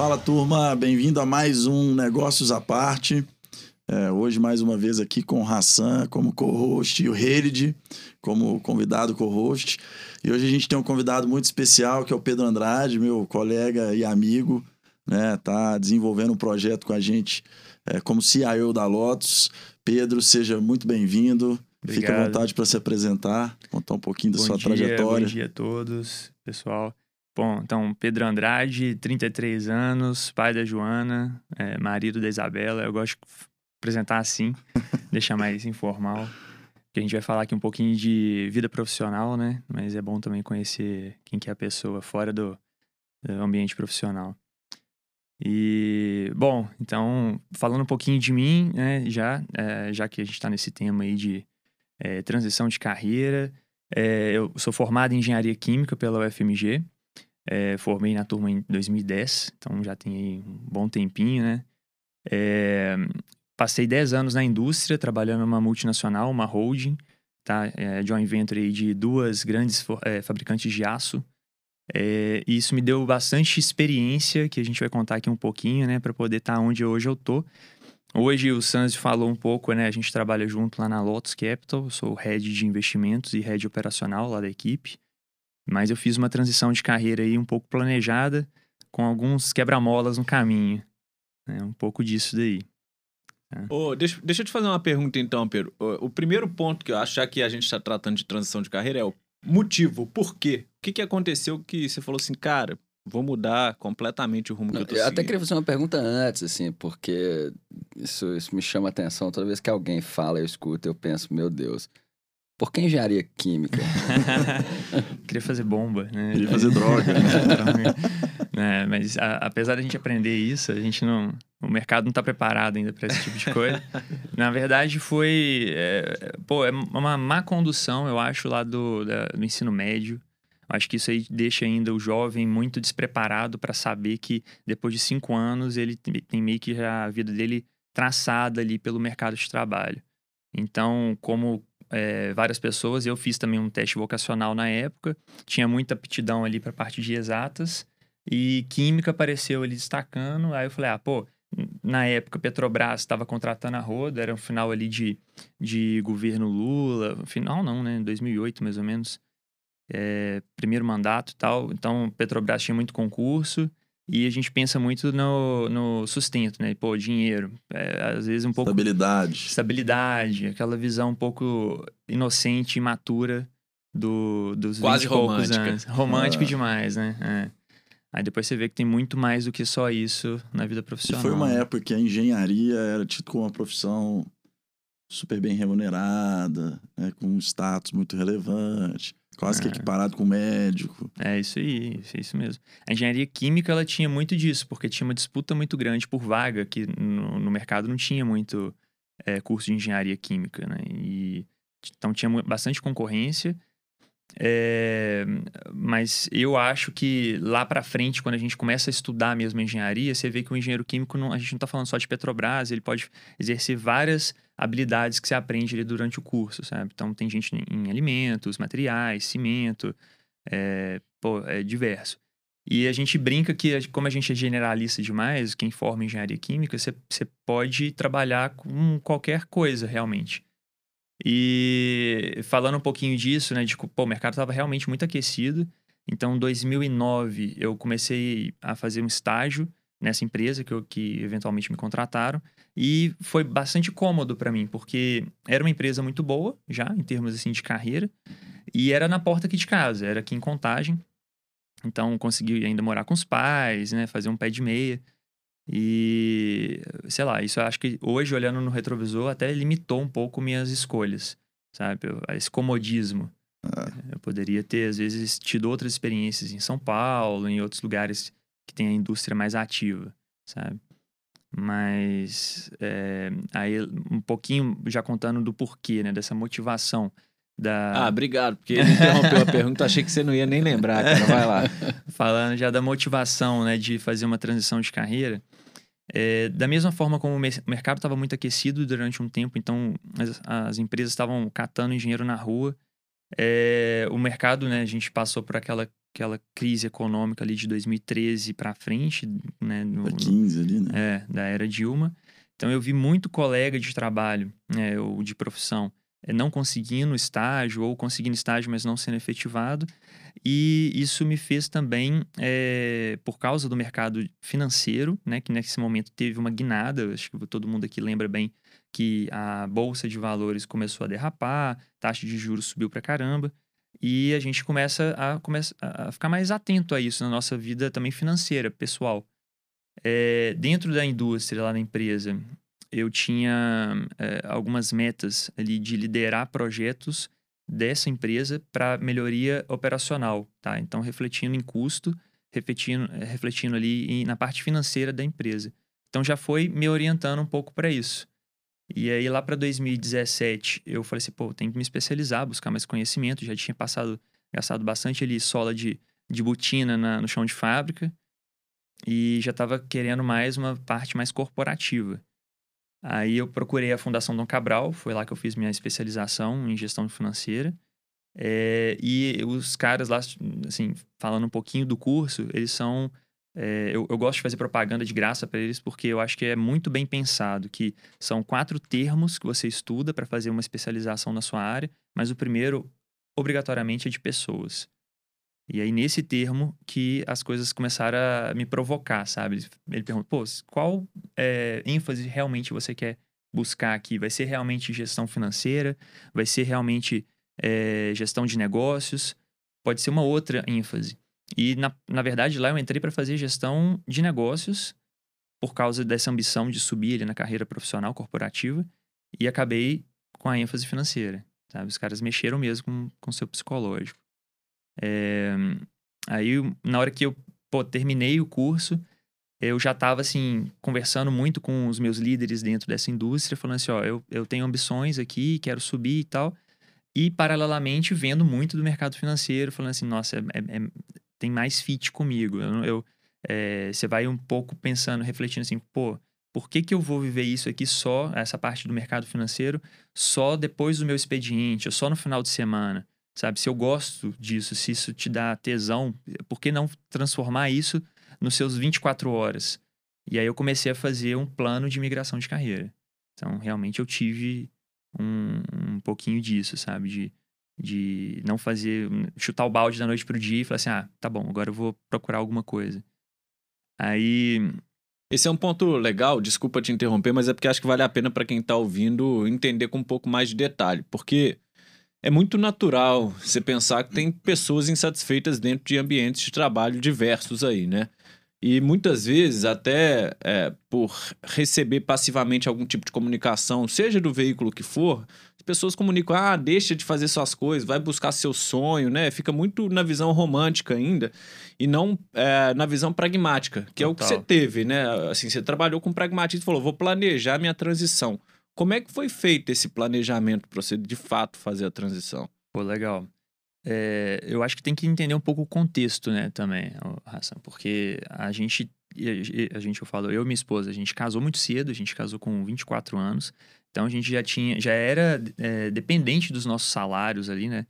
Fala turma, bem-vindo a mais um Negócios à Parte. É, hoje, mais uma vez, aqui com o Hassan como co-host e o Herid como convidado co-host. E hoje a gente tem um convidado muito especial, que é o Pedro Andrade, meu colega e amigo, né? Tá desenvolvendo um projeto com a gente é, como CIO da Lotus. Pedro, seja muito bem-vindo. Fique à vontade para se apresentar, contar um pouquinho da bom sua dia, trajetória. Bom dia a todos, pessoal. Bom, então, Pedro Andrade, 33 anos, pai da Joana, é, marido da Isabela. Eu gosto de apresentar assim, deixar mais informal. Porque a gente vai falar aqui um pouquinho de vida profissional, né? Mas é bom também conhecer quem que é a pessoa fora do, do ambiente profissional. E, bom, então, falando um pouquinho de mim, né, já, é, já que a gente está nesse tema aí de é, transição de carreira, é, eu sou formado em Engenharia Química pela UFMG, é, formei na turma em 2010, então já tem um bom tempinho, né? É, passei 10 anos na indústria, trabalhando numa multinacional, uma holding, tá? É, joint venture de duas grandes é, fabricantes de aço. É, e isso me deu bastante experiência, que a gente vai contar aqui um pouquinho, né? Para poder estar tá onde hoje eu tô. Hoje o Sanz falou um pouco, né? A gente trabalha junto lá na Lotus Capital, eu sou head de investimentos e head operacional lá da equipe. Mas eu fiz uma transição de carreira aí um pouco planejada, com alguns quebra-molas no caminho. É um pouco disso daí. É. Oh, deixa, deixa eu te fazer uma pergunta então, Pedro. O, o primeiro ponto que eu acho que a gente está tratando de transição de carreira é o motivo, por quê? O que, que aconteceu que você falou assim, cara, vou mudar completamente o rumo Não, que eu tô Eu seguindo. até queria fazer uma pergunta antes, assim, porque isso, isso me chama a atenção. Toda vez que alguém fala, eu escuto, eu penso, meu Deus, por que engenharia química? Queria fazer bomba, né? Queria fazer droga. né? mas a, apesar da gente aprender isso, a gente não. O mercado não está preparado ainda para esse tipo de coisa. Na verdade, foi. É, pô, é uma má condução, eu acho, lá do, da, do ensino médio. Acho que isso aí deixa ainda o jovem muito despreparado para saber que depois de cinco anos ele tem meio que já a vida dele traçada ali pelo mercado de trabalho. Então, como é, várias pessoas. Eu fiz também um teste vocacional na época, tinha muita aptidão ali para parte de exatas e química apareceu ali destacando. Aí eu falei, ah, pô, na época Petrobras estava contratando a roda, era um final ali de, de governo Lula, final não, né, 2008 mais ou menos, é, primeiro mandato e tal. Então Petrobras tinha muito concurso e a gente pensa muito no, no sustento, né? Pô, dinheiro. É, às vezes um pouco. Estabilidade. Estabilidade, aquela visão um pouco inocente, imatura do, dos Quase 20 e poucos romântica. anos. Romântico Ah. demais, né? É. Aí depois você vê que tem muito mais do que só isso na vida E profissional. foi uma né? época que a engenharia era tida como uma profissão super bem remunerada, né, com um status muito relevante, quase que É. equiparado com médico. É isso aí, isso, isso mesmo. A engenharia química ela tinha muito disso, porque tinha uma disputa muito grande por vaga, que no, no mercado não tinha muito é, curso de engenharia química, né? E, então tinha bastante concorrência. É, mas eu acho que lá para frente, quando a gente começa a estudar mesmo a engenharia, você vê que o engenheiro químico, não, a gente não está falando só de Petrobras, ele pode exercer várias habilidades que você aprende ali durante o curso, sabe? Então tem gente em, alimentos, materiais, cimento, é, pô, é diverso. E a gente brinca que, como a gente é generalista demais, quem forma engenharia química, você, você pode trabalhar com qualquer coisa, realmente. E falando um pouquinho disso, né, de pô, o mercado estava realmente muito aquecido. Então, em 2009, eu comecei a fazer um estágio nessa empresa que, eu, que eventualmente me contrataram. E foi bastante cômodo para mim, porque era uma empresa muito boa, já, em termos assim, de carreira. E era na porta aqui de casa, era aqui em Contagem. Então, consegui ainda morar com os pais, né? Fazer um pé de meia. E, sei lá, isso eu acho que hoje, olhando no retrovisor, até limitou um pouco minhas escolhas, sabe? Esse comodismo. Eu poderia ter, às vezes, tido outras experiências em São Paulo, em outros lugares que tem a indústria mais ativa, sabe? Mas, é, aí, um pouquinho já contando do porquê, né? Dessa motivação da... Ah, obrigado, porque ele interrompeu a pergunta, achei que você não ia nem lembrar, cara. Vai lá. falando já da motivação, né, de fazer uma transição de carreira, é, da mesma forma como o mer- o mercado estava muito aquecido durante um tempo, então as, as empresas estavam catando engenheiro na rua, é, o mercado, né, a gente passou por aquela aquela crise econômica ali de 2013 para frente, né? No, Da 15 ali, né? é, da era Dilma. Então eu vi muito colega de trabalho, né, ou de profissão, eh, não conseguindo estágio ou conseguindo estágio, mas não sendo efetivado. E isso me fez também, eh, por causa do mercado financeiro, né, que nesse momento teve uma guinada, acho que todo mundo aqui lembra bem que a bolsa de valores começou a derrapar, taxa de juros subiu pra caramba. E a gente começa a, começa a ficar mais atento a isso na nossa vida também financeira, pessoal. É, dentro da indústria, lá na empresa, eu tinha é, algumas metas ali de liderar projetos dessa empresa para melhoria operacional, tá? Então, refletindo em custo, refletindo, refletindo ali em, na parte financeira da empresa. Então, já foi me orientando um pouco para isso. E aí, lá para 2017, eu falei assim, pô, tenho que me especializar, buscar mais conhecimento. Já tinha passado, gastado bastante ali sola de, de botina na, no chão de fábrica e já estava querendo mais uma parte mais corporativa. Aí eu procurei a Fundação Dom Cabral, foi lá que eu fiz minha especialização em gestão financeira. É, e os caras lá, assim, falando um pouquinho do curso, eles são. É, eu, eu gosto de fazer propaganda de graça para eles porque eu acho que é muito bem pensado que são quatro termos que você estuda para fazer uma especialização na sua área, mas o primeiro, obrigatoriamente, é de pessoas. E aí, nesse termo, que as coisas começaram a me provocar, sabe? Ele, pergunta, pô, qual é, ênfase realmente você quer buscar aqui? Vai ser realmente gestão financeira? Vai ser realmente é, gestão de negócios? Pode ser uma outra ênfase. E, na, na verdade, lá eu entrei para fazer gestão de negócios por causa dessa ambição de subir ali na carreira profissional corporativa e acabei com a ênfase financeira, sabe? Os caras mexeram mesmo com, com o seu psicológico. É, aí, na hora que eu pô, terminei o curso, eu já estava, assim, conversando muito com os meus líderes dentro dessa indústria, falando assim, ó, eu, eu tenho ambições aqui, quero subir e tal. E, paralelamente, vendo muito do mercado financeiro, falando assim, nossa, é, é, tem mais fit comigo. Eu, eu é, você vai um pouco pensando, refletindo assim, pô, por que, que eu vou viver isso aqui só, essa parte do mercado financeiro, só depois do meu expediente, ou só no final de semana? Sabe, se eu gosto disso, se isso te dá tesão, por que não transformar isso nos seus 24 horas? E aí eu comecei a fazer um plano de migração de carreira. Então, realmente eu tive um, um pouquinho disso, sabe? De, de não fazer, chutar o balde da noite pro dia e falar assim, ah, tá bom, agora eu vou procurar alguma coisa. Aí... Esse é um ponto legal, desculpa te interromper, mas é porque acho que vale a pena para quem tá ouvindo entender com um pouco mais de detalhe. Porque é muito natural você pensar que tem pessoas insatisfeitas dentro de ambientes de trabalho diversos aí, né? E muitas vezes, até é, por receber passivamente algum tipo de comunicação, seja do veículo que for, as pessoas comunicam: ah, deixa de fazer suas coisas, vai buscar seu sonho, né? Fica muito na visão romântica ainda e não é, na visão pragmática, que Total. é o que você teve, né? Assim, você trabalhou com pragmatismo e falou: vou planejar minha transição. Como é que foi feito esse planejamento para você de fato fazer a transição? Pô, legal. É, eu acho que tem que entender um pouco o contexto, né, também, Hassan, porque a gente, a gente, eu falo, eu e minha esposa, a gente casou muito cedo, a gente casou com 24 anos, então a gente já tinha, já era é, dependente dos nossos salários ali, né,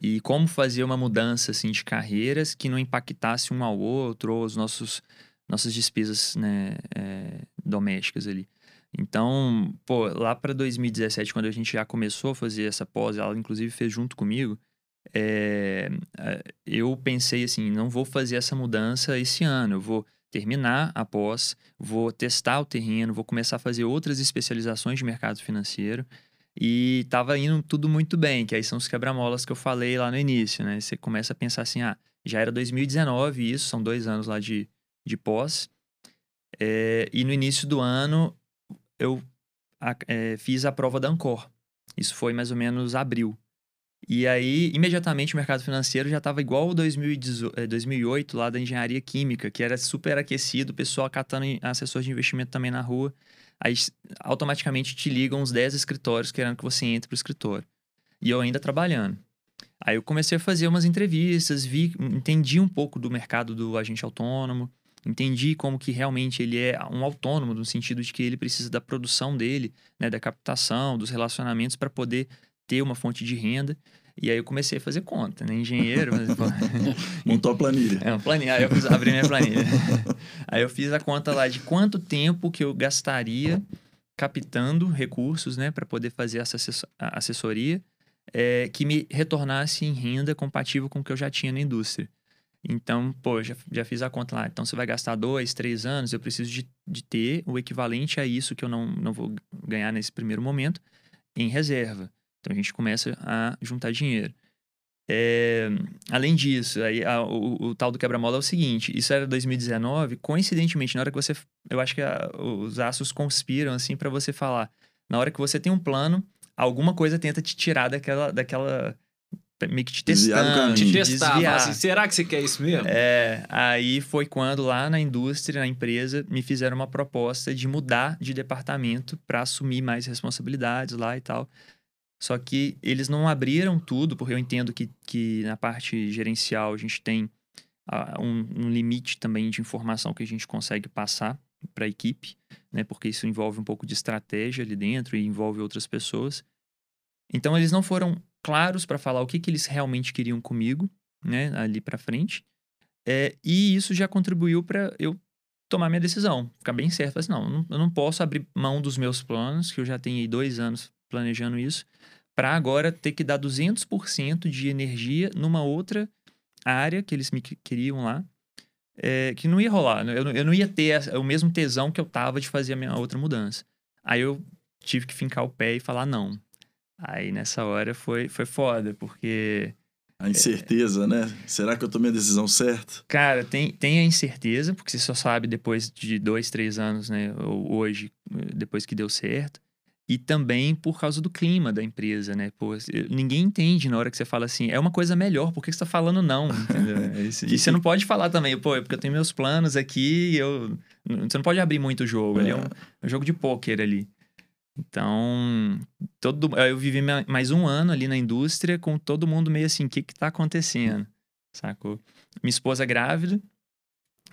e como fazer uma mudança, assim, de carreiras que não impactasse um ao outro ou os nossos, nossas despesas, né, é, domésticas ali. Então, pô, lá para 2017, quando a gente já começou a fazer essa pós, ela inclusive fez junto comigo, é, eu pensei assim, não vou fazer essa mudança esse ano, eu vou terminar a pós, vou testar o terreno, vou começar a fazer outras especializações de mercado financeiro e estava indo tudo muito bem, que aí são os quebra-molas que eu falei lá no início, né? Você começa a pensar assim, ah, já era 2019 isso, são dois anos lá de, de pós, é, e no início do ano eu é, fiz a prova da Ancor. Isso foi mais ou menos abril. E aí, imediatamente, o mercado financeiro já estava igual o 2008 lá da engenharia química, que era super aquecido, o pessoal catando assessores de investimento também na rua. Aí, automaticamente, te ligam uns 10 escritórios querendo que você entre para o escritório. E eu ainda trabalhando. Aí eu comecei a fazer umas entrevistas, vi, entendi um pouco do mercado do agente autônomo, entendi como que realmente ele é um autônomo, no sentido de que ele precisa da produção dele, né, da captação, dos relacionamentos para poder ter uma fonte de renda. E aí eu comecei a fazer conta, né? Engenheiro, mas, Montou a planilha. é uma planilha. Aí eu fiz, abri minha planilha. aí eu fiz a conta lá de quanto tempo que eu gastaria captando recursos, né, para poder fazer essa assessoria é, que me retornasse em renda compatível com o que eu já tinha na indústria. Então, pô, já, já fiz a conta lá. Então, você vai gastar dois, três anos, eu preciso de, de ter o equivalente a isso que eu não, não vou ganhar nesse primeiro momento em reserva. Então, a gente começa a juntar dinheiro. É, além disso, aí, a- o, o tal do quebra-mola é o seguinte: isso era 2019, coincidentemente, na hora que você. Eu acho que a- os astros conspiram, assim, para você falar. Na hora que você tem um plano, alguma coisa tenta te tirar daquela. daquela meio que te testando. Te testar, desviar. assim, será que você quer isso mesmo? É, aí foi quando lá na indústria, na empresa, me fizeram uma proposta de mudar de departamento para assumir mais responsabilidades lá e tal. Só que eles não abriram tudo, porque eu entendo que, que na parte gerencial a gente tem ah, um, um limite também de informação que a gente consegue passar para a equipe, né? Porque isso envolve um pouco de estratégia ali dentro e envolve outras pessoas. Então eles não foram claros para falar o que, que eles realmente queriam comigo, né? Ali para frente. É, e isso já contribuiu para eu tomar minha decisão, ficar bem certo. Assim, não, eu não posso abrir mão dos meus planos, que eu já tenho aí dois anos planejando isso, para agora ter que dar 200% de energia numa outra área que eles me que- queriam lá, é, que não ia rolar. né? Eu, não- eu não ia ter essa- o mesmo tesão que eu tava de fazer a minha outra mudança. Aí eu tive que fincar o pé e falar não. Aí nessa hora foi, foi foda, porque A incerteza, né? Será que eu tomei a decisão certa? Cara, tem, tem a incerteza, porque você só sabe depois de dois, três anos, né? Ou hoje, depois que deu certo. E também por causa do clima da empresa, né? Pô, ninguém entende na hora que você fala assim, é uma coisa melhor, por que você tá falando não? Entendeu? É. E você não pode falar também, pô, é porque eu tenho meus planos aqui e eu. Você não pode abrir muito o jogo. Ali é um, é um jogo de pôquer ali. Então, todo, eu vivi ma- mais um ano ali na indústria com todo mundo meio assim, o que que tá acontecendo? Sacou? Minha esposa grávida,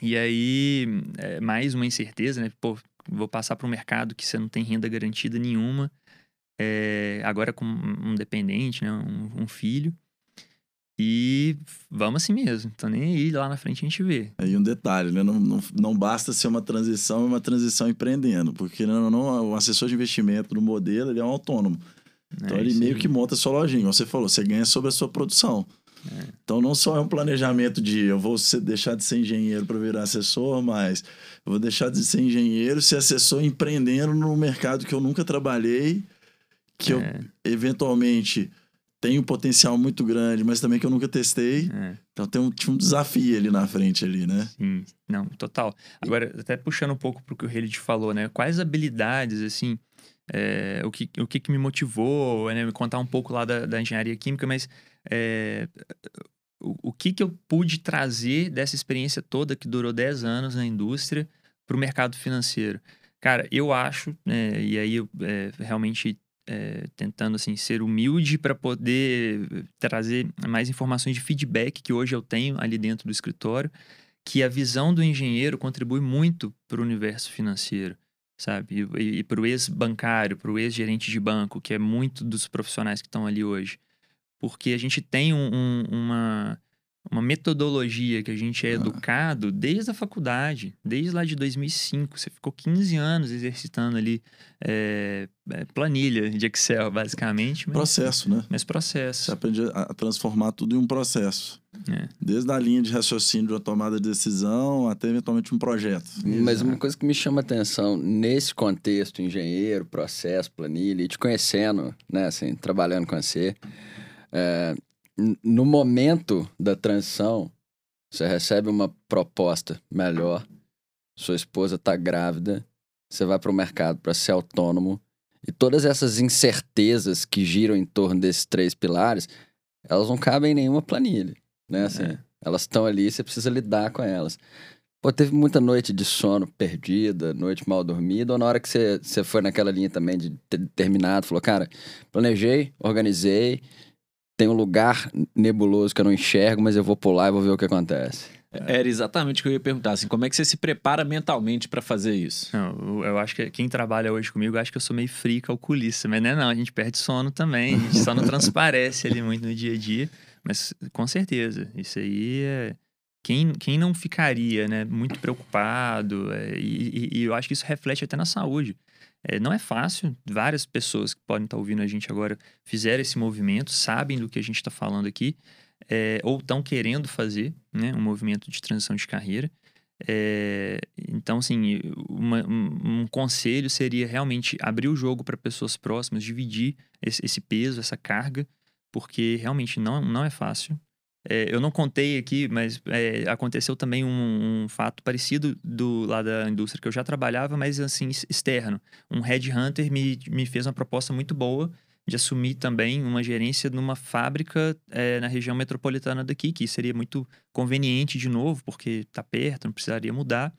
e aí é, mais uma incerteza, né? Pô, vou passar para um mercado que você não tem renda garantida nenhuma, é, agora com um dependente, né? Um, um filho. E vamos assim mesmo, então nem aí, lá na frente a gente vê. Aí um detalhe, né? Não, não, não basta ser uma transição, é uma transição empreendendo, porque não, não, o assessor de investimento no modelo ele é um autônomo. Então É ele meio aí. que monta a sua lojinha. Como Você falou, você ganha sobre a sua produção. É. Então não só é um planejamento de eu vou ser- deixar de ser engenheiro para virar assessor, mas eu vou deixar de ser engenheiro, ser assessor empreendendo no mercado que eu nunca trabalhei, que eu É, eventualmente tenho um potencial muito grande, mas também que eu nunca testei. é. Então tem um, tinha um desafio ali na frente ali, né? Sim, não, total. Agora, até puxando um pouco pro que o Helid falou, né? Quais habilidades, assim, é, o, que, o que que me motivou, né? Me contar um pouco lá da, da engenharia química, mas é, o, o que que eu pude trazer dessa experiência toda que durou 10 anos na indústria para o mercado financeiro? Cara, eu acho, né, e aí eu é, realmente é, tentando assim ser humilde para poder trazer mais informações de feedback que hoje eu tenho ali dentro do escritório, que a visão do engenheiro contribui muito para o universo financeiro, sabe? E, e para o ex-bancário, para o ex-gerente de banco, que é muito dos profissionais que estão ali hoje. Porque a gente tem um- um- uma, uma metodologia que a gente é Ah. educado desde a faculdade, desde lá de 2005. Você ficou 15 anos exercitando ali é, planilha de Excel, basicamente. Mas, Processo, né? mas Você processo. aprende a transformar tudo em um processo. É. Desde a linha de raciocínio de uma tomada de decisão até eventualmente um projeto. Mas uma coisa que me chama a atenção nesse contexto, engenheiro, processo, planilha, e te conhecendo, né, assim, trabalhando com você, é, no momento da transição, você recebe uma proposta melhor, sua esposa tá grávida, você vai para o mercado para ser autônomo, e todas essas incertezas que giram em torno desses três pilares, elas não cabem em nenhuma planilha, né, assim, É. elas estão ali, você precisa lidar com elas. Pô, teve muita noite de sono perdida, noite mal dormida, ou na hora que você, você foi naquela linha também de ter terminado, falou, cara, planejei, organizei, tem um lugar nebuloso que eu não enxergo, mas eu vou pular e vou ver o que acontece. Era exatamente o que eu ia perguntar, assim, como é que você se prepara mentalmente para fazer isso? Não, eu, acho que quem trabalha hoje comigo, acho que eu sou meio frio calculista, mas não é não, a gente perde sono também, a gente só não transparece ali muito no dia a dia, mas com certeza, isso aí é... Quem, quem não ficaria, né, muito preocupado, é, e, e, e eu acho que isso reflete até na saúde. É, não é fácil, várias pessoas que podem estar ouvindo a gente agora fizeram esse movimento, sabem do que a gente está falando aqui, é, ou estão querendo fazer né, um movimento de transição de carreira. É, então, assim, uma, um, um, conselho seria realmente abrir o jogo para pessoas próximas, dividir esse, esse, peso, essa carga, porque realmente não, não é fácil. É, eu não contei aqui, mas é, aconteceu também um, um, fato parecido do lá da indústria que eu já trabalhava, mas assim, externo. Um headhunter me, me fez uma proposta muito boa de assumir também uma gerência numa fábrica é, na região metropolitana daqui, que seria muito conveniente de novo, porque está perto, não precisaria mudar.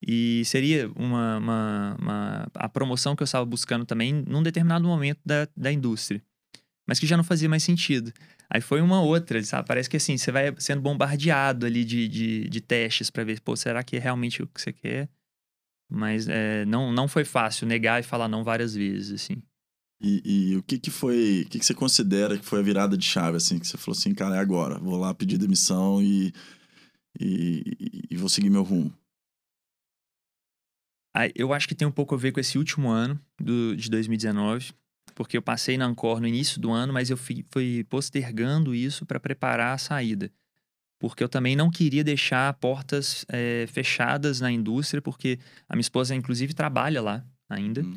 E seria uma, uma, uma, a promoção que eu estava buscando também num determinado momento da, da indústria, mas que já não fazia mais sentido. Aí foi uma outra, sabe? Parece que assim, você vai sendo bombardeado ali de, de, de testes para ver, pô, será que é realmente o que você quer? Mas é, não, não foi fácil negar e falar não várias vezes, assim. E, e, o que que foi, o que que você considera que foi a virada de chave, assim, que você falou assim, cara, é agora, vou lá pedir demissão e, e, e vou seguir meu rumo? Eu acho que tem um pouco a ver com esse último ano do, de 2019, porque eu passei na Ancor no início do ano, mas eu fui, fui postergando isso para preparar a saída. Porque eu também não queria deixar portas é, fechadas na indústria, porque a minha esposa, inclusive, trabalha lá ainda. Hum.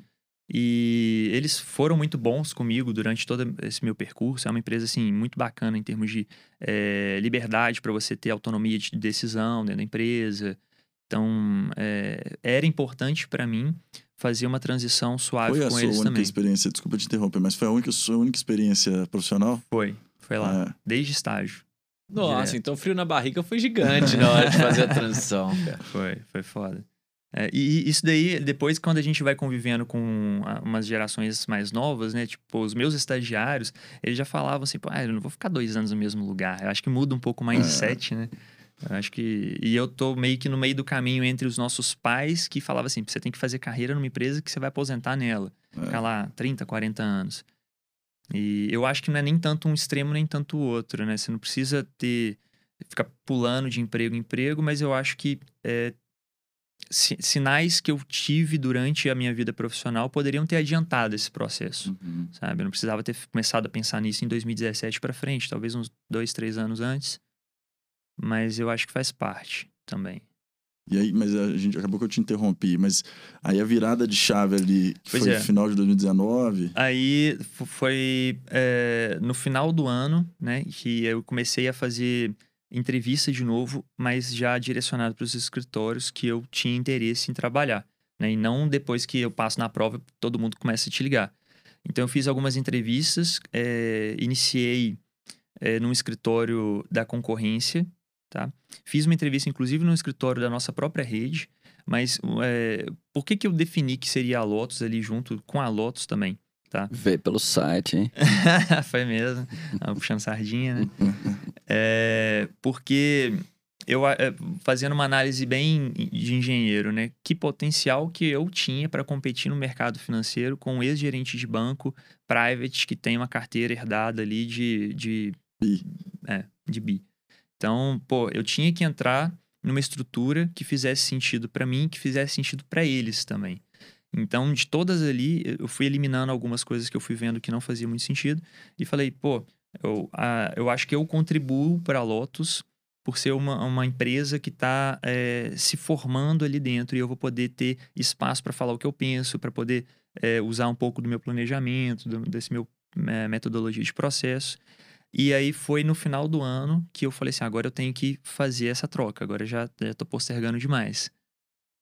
E eles foram muito bons comigo durante todo esse meu percurso. É uma empresa, assim, muito bacana em termos de é, liberdade para você ter autonomia de decisão dentro da empresa. Então, é, era importante para mim fazer uma transição suave foi com eles também. Foi a sua única experiência, desculpa te interromper, mas foi a única, sua única experiência profissional? Foi, foi lá, é. desde estágio. Nossa, direto. então o frio na barriga foi gigante na hora de fazer a transição. Cara. Foi, foi foda. É, e isso daí, depois, quando a gente vai convivendo com umas gerações mais novas, né? Tipo, os meus estagiários, eles já falavam assim, pô, ah, eu não vou ficar dois anos no mesmo lugar. Eu acho que muda um pouco o mindset, é. né? Acho que. E eu tô meio que no meio do caminho entre os nossos pais que falavam assim: você tem que fazer carreira numa empresa que você vai aposentar nela. É. Ficar lá 30, 40 anos. E eu acho que não é nem tanto um extremo, nem tanto o outro, né? Você não precisa ter. ficar pulando de emprego em emprego, mas eu acho que é, sinais que eu tive durante a minha vida profissional poderiam ter adiantado esse processo, uhum. sabe? Eu não precisava ter começado a pensar nisso em 2017 para frente, talvez uns dois, três anos antes. Mas eu acho que faz parte também. E aí, mas a gente acabou que eu te interrompi, mas aí a virada de chave ali, que pois foi é. no final de 2019. Aí foi é, no final do ano, né, que eu comecei a fazer entrevista de novo, mas já direcionado para os escritórios que eu tinha interesse em trabalhar, né, e não depois que eu passo na prova, todo mundo começa a te ligar. Então eu fiz algumas entrevistas, é, iniciei é, num escritório da concorrência, Tá? Fiz uma entrevista, inclusive, no escritório da nossa própria rede, mas é, por que, que eu defini que seria a Lotus ali junto com a Lotus também? Tá? Vê pelo site, hein? Foi mesmo. Ah, puxando sardinha, né? é, porque eu é, fazendo uma análise bem de engenheiro, né? Que potencial que eu tinha para competir no mercado financeiro com um ex-gerente de banco private que tem uma carteira herdada ali de, de, bi. É, de bi. Então, pô, eu tinha que entrar numa estrutura que fizesse sentido para mim, que fizesse sentido para eles também. Então, de todas ali, eu fui eliminando algumas coisas que eu fui vendo que não fazia muito sentido e falei, pô, eu, a, eu acho que eu contribuo para a Lotus por ser uma, uma empresa que está é, eh, se formando ali dentro e eu vou poder ter espaço para falar o que eu penso, para poder é, usar um pouco do meu planejamento, do, desse meu é, metodologia de processo. E aí foi no final do ano que eu falei assim, agora eu tenho que fazer essa troca, agora já já tô postergando demais.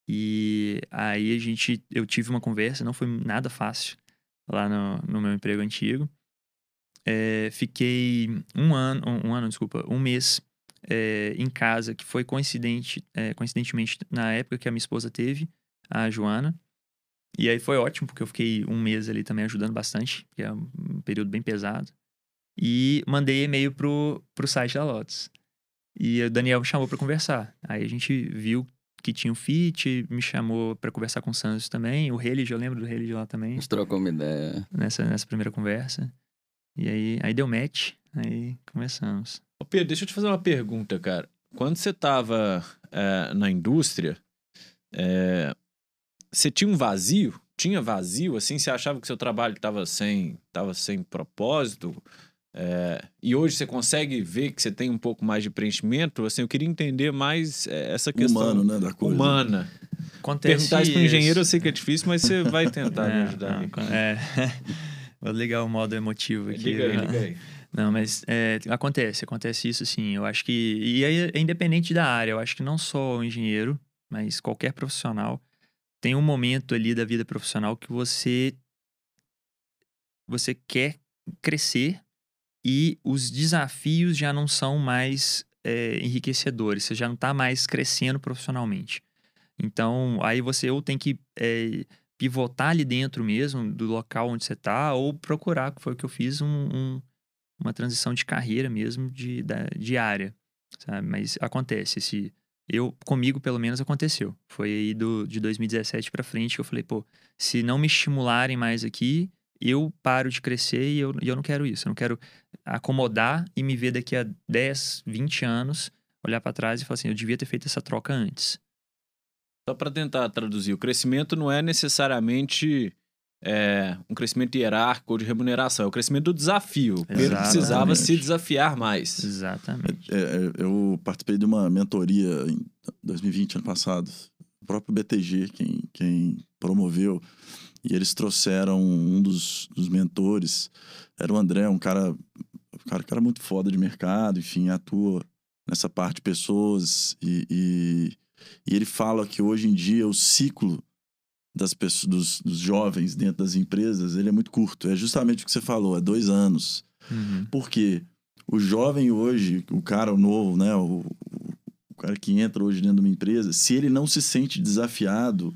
E aí a gente eu tive uma conversa, não foi nada fácil lá no, no meu emprego antigo. É, fiquei um ano, um ano, desculpa, um mês é, em casa, que foi coincidente, é, coincidentemente na época que a minha esposa teve, a Joana. E aí foi ótimo, porque eu fiquei um mês ali também ajudando bastante, que é um período bem pesado e mandei e-mail pro, pro site da Lotus. E o Daniel me chamou para conversar. Aí a gente viu que tinha um fit, me chamou para conversar com o Santos também. O Helid, eu lembro do Helid lá também, A gente trocou uma ideia. nessa, nessa primeira conversa. E aí, aí deu match, aí começamos. Ô Pedro, deixa eu te fazer uma pergunta, cara. Quando você tava é, na indústria, é, você tinha um vazio? Tinha vazio, assim? Você achava que seu trabalho tava sem, tava sem propósito? É, e hoje você consegue ver que você tem um pouco mais de preenchimento? Assim, eu queria entender mais é, essa questão Humano, né, da coisa. humana. Acontece Perguntar isso pro engenheiro eu sei que é difícil, mas você vai tentar me É, ajudar. não, É. Vou ligar o modo emotivo aqui. Liga aí, liga aí. Não, mas é, acontece, acontece isso sim. Eu acho que. E aí é independente da área, eu acho que não só o engenheiro, mas qualquer profissional tem um momento ali da vida profissional que você. Você quer crescer e os desafios já não são mais é, enriquecedores, você já não está mais crescendo profissionalmente. Então, aí você ou tem que é, pivotar ali dentro mesmo, do local onde você está, ou procurar, que foi o que eu fiz, um, um- uma transição de carreira mesmo, de, da, de área, sabe? Mas acontece, esse... Eu, comigo, pelo menos, aconteceu. Foi aí do, de 2017 pra frente que eu falei, pô, se não me estimularem mais aqui, eu paro de crescer e eu, e eu não quero isso. Eu não quero acomodar e me ver daqui a 10, 20 anos, olhar pra trás e falar assim, eu devia ter feito essa troca antes. Só para tentar traduzir, o crescimento não é necessariamente é, um crescimento hierárquico ou de remuneração, é o crescimento do desafio. O Pedro precisava se desafiar mais. Exatamente. É, é, eu participei de uma mentoria em 2020, ano passado. O próprio BTG, quem, quem promoveu. E eles trouxeram um dos, dos mentores. Era o André, um cara, um cara, cara muito foda de mercado, enfim, atua nessa parte de pessoas. E, e, e ele fala que hoje em dia o ciclo das pessoas, dos, dos jovens dentro das empresas, ele é muito curto. É justamente o que você falou, é dois anos. Uhum. Porque o jovem hoje, o cara novo, né? O, o- o cara que entra hoje dentro de uma empresa, se ele não se sente desafiado,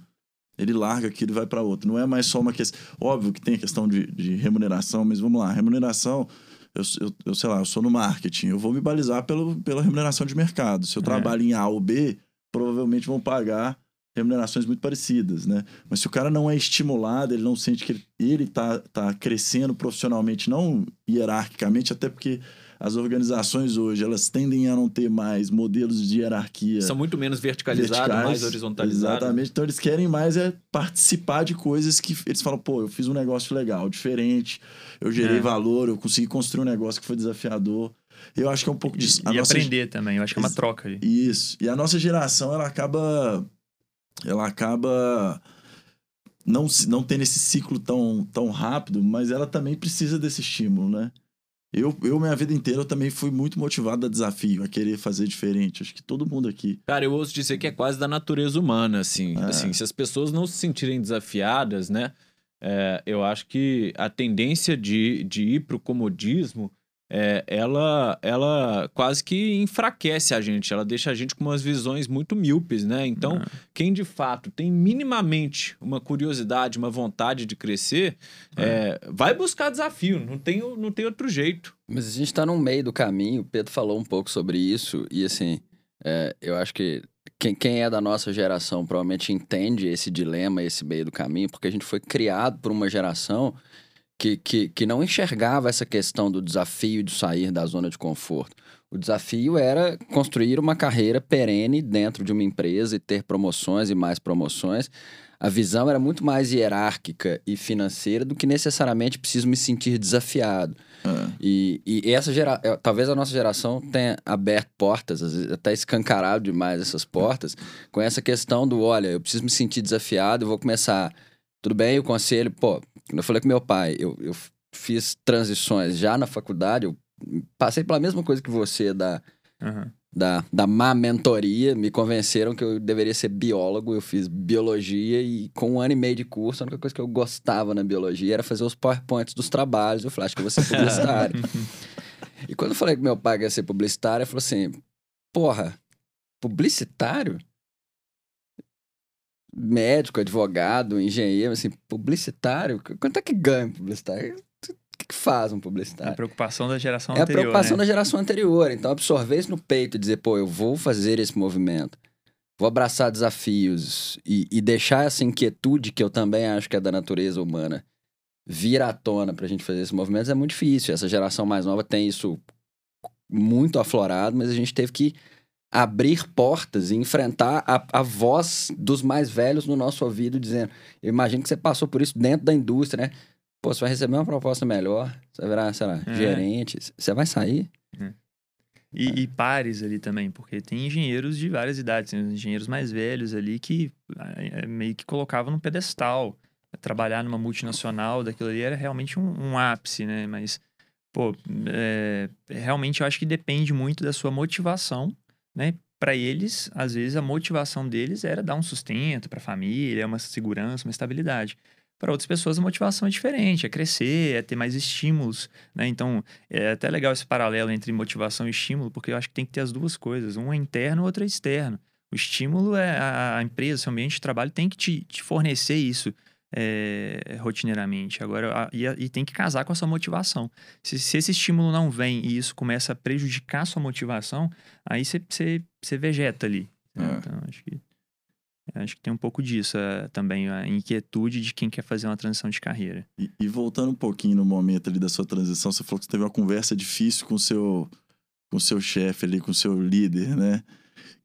ele larga aquilo e vai para outra. Não é mais só uma questão. Óbvio que tem a questão de, de remuneração, mas vamos lá, remuneração. Eu, eu, eu sei lá, eu sou no marketing, eu vou me balizar pelo, pela remuneração de mercado. Se eu É. trabalho em A ou B, provavelmente vão pagar remunerações muito parecidas, né? Mas se o cara não é estimulado, ele não sente que ele, ele tá, tá crescendo profissionalmente, não hierarquicamente, até porque as organizações hoje, elas tendem a não ter mais modelos de hierarquia São muito menos verticalizados, mais horizontalizados. Exatamente. Então eles querem mais é participar de coisas que eles falam, pô, eu fiz um negócio legal, diferente, eu gerei É. valor, eu consegui construir um negócio que foi desafiador. Eu acho que é um pouco disso. E, A e nossa- aprender também, eu acho que é uma troca ali. Isso. E a nossa geração, ela acaba. Ela acaba não, não tendo esse ciclo tão, tão rápido, mas ela também precisa desse estímulo, né? Eu, eu, minha vida inteira, eu também fui muito motivado a desafio, a querer fazer diferente. Acho que todo mundo aqui. Cara, eu ouço dizer que é quase da natureza humana, assim. É. assim se as pessoas não se sentirem desafiadas, né? é, eu acho que a tendência de, de ir pro comodismo, é, ela, ela quase que enfraquece a gente. Ela deixa a gente com umas visões muito míopes, né? Então, Ah. quem de fato tem minimamente uma curiosidade, uma vontade de crescer, é, vai buscar desafio. Não tem, não tem outro jeito. Mas a gente tá no meio do caminho, o Pedro falou um pouco sobre isso, e assim, é, eu acho que quem, quem é da nossa geração provavelmente entende esse dilema, esse meio do caminho, porque a gente foi criado por uma geração que, que, que não enxergava essa questão do desafio de sair da zona de conforto. O desafio era construir uma carreira perene dentro de uma empresa e ter promoções e mais promoções. A visão era muito mais hierárquica e financeira do que necessariamente preciso me sentir desafiado. É. E, e essa gera... é, talvez a nossa geração tenha aberto portas, às vezes até escancarado demais essas portas, com essa questão do, olha, eu preciso me sentir desafiado, eu vou começar. Tudo bem, o conselho, pô, quando eu falei com meu pai, eu, eu fiz transições já na faculdade, eu passei pela mesma coisa que você da, Aham. da, da má mentoria, me convenceram que eu deveria ser biólogo, eu fiz biologia e com um ano e meio de curso, a única coisa que eu gostava na biologia era fazer os powerpoints dos trabalhos, eu falei, acho que eu vou ser publicitário. e quando eu falei que meu pai ia ser publicitário, ele falou assim, porra, publicitário? Médico, advogado, engenheiro, assim, publicitário? Quanto é que ganha publicitário? que, que faz um É a publicitário? preocupação da geração É a anterior, preocupação né? da geração anterior. Então, absorver isso no peito e dizer, pô, eu vou fazer esse movimento, vou abraçar desafios e, e deixar essa inquietude que eu também acho que é da natureza humana vir à tona pra gente fazer esses movimentos é muito difícil. Essa geração mais nova tem isso muito aflorado, mas a gente teve que abrir portas e enfrentar a, a voz dos mais velhos no nosso ouvido, dizendo: Eu imagino que você passou por isso dentro da indústria, né? Pô, você vai receber uma proposta melhor, você vai sei lá, É. gerente, você vai sair. E, e pares ali também, porque tem engenheiros de várias idades, tem engenheiros mais velhos ali que eh, meio que colocavam num pedestal. Trabalhar numa multinacional daquilo ali era realmente um, um ápice, né? Mas, pô, é, realmente eu acho que depende muito da sua motivação, né? Para eles, às vezes a motivação deles era dar um sustento para a família, uma segurança, uma estabilidade. Para outras pessoas a motivação é diferente, é crescer, é ter mais estímulos, né? Então, é até legal esse paralelo entre motivação e estímulo, porque eu acho que tem que ter as duas coisas. Um é interno, o outro é externo. O estímulo é a empresa, seu ambiente de trabalho tem que te, te fornecer isso é, rotineiramente. Agora, a- e, a- e tem que casar com a sua motivação. Se, se esse estímulo não vem e isso começa a prejudicar a sua motivação, aí você- vegeta ali. É. Então, acho que, acho que tem um pouco disso é, também, a inquietude de quem quer fazer uma transição de carreira. E, e voltando um pouquinho no momento ali da sua transição, você falou que você teve uma conversa difícil com o seu, com o seu chefe ali, com o seu líder, né?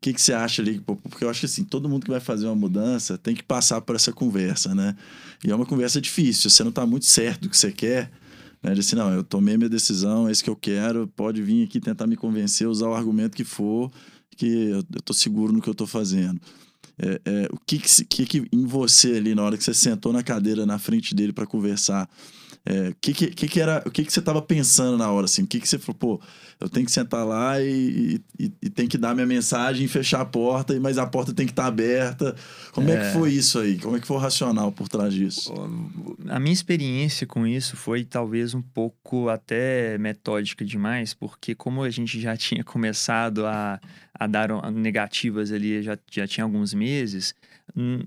O que, que você acha ali? Porque eu acho que assim, todo mundo que vai fazer uma mudança tem que passar por essa conversa, né? E é uma conversa difícil. Você não tá muito certo do que você quer, né? De assim, não, eu tomei minha decisão, é isso que eu quero, pode vir aqui tentar me convencer, usar o argumento que for, que eu, tô seguro no que eu tô fazendo. É, é, o que que, que que em você ali, na hora que você sentou na cadeira na frente dele para conversar, é, o que, que, que era, o que, que você tava pensando na hora, assim? O que, que você falou, pô, eu tenho que sentar lá e, e, e tem que dar minha mensagem e fechar a porta, mas a porta tem que estar aberta. Como é. que foi isso aí? Como é que foi o racional por trás disso? A minha experiência com isso foi talvez um pouco até metódica demais, porque como a gente já tinha começado a, a dar negativas ali, já, já tinha alguns meses,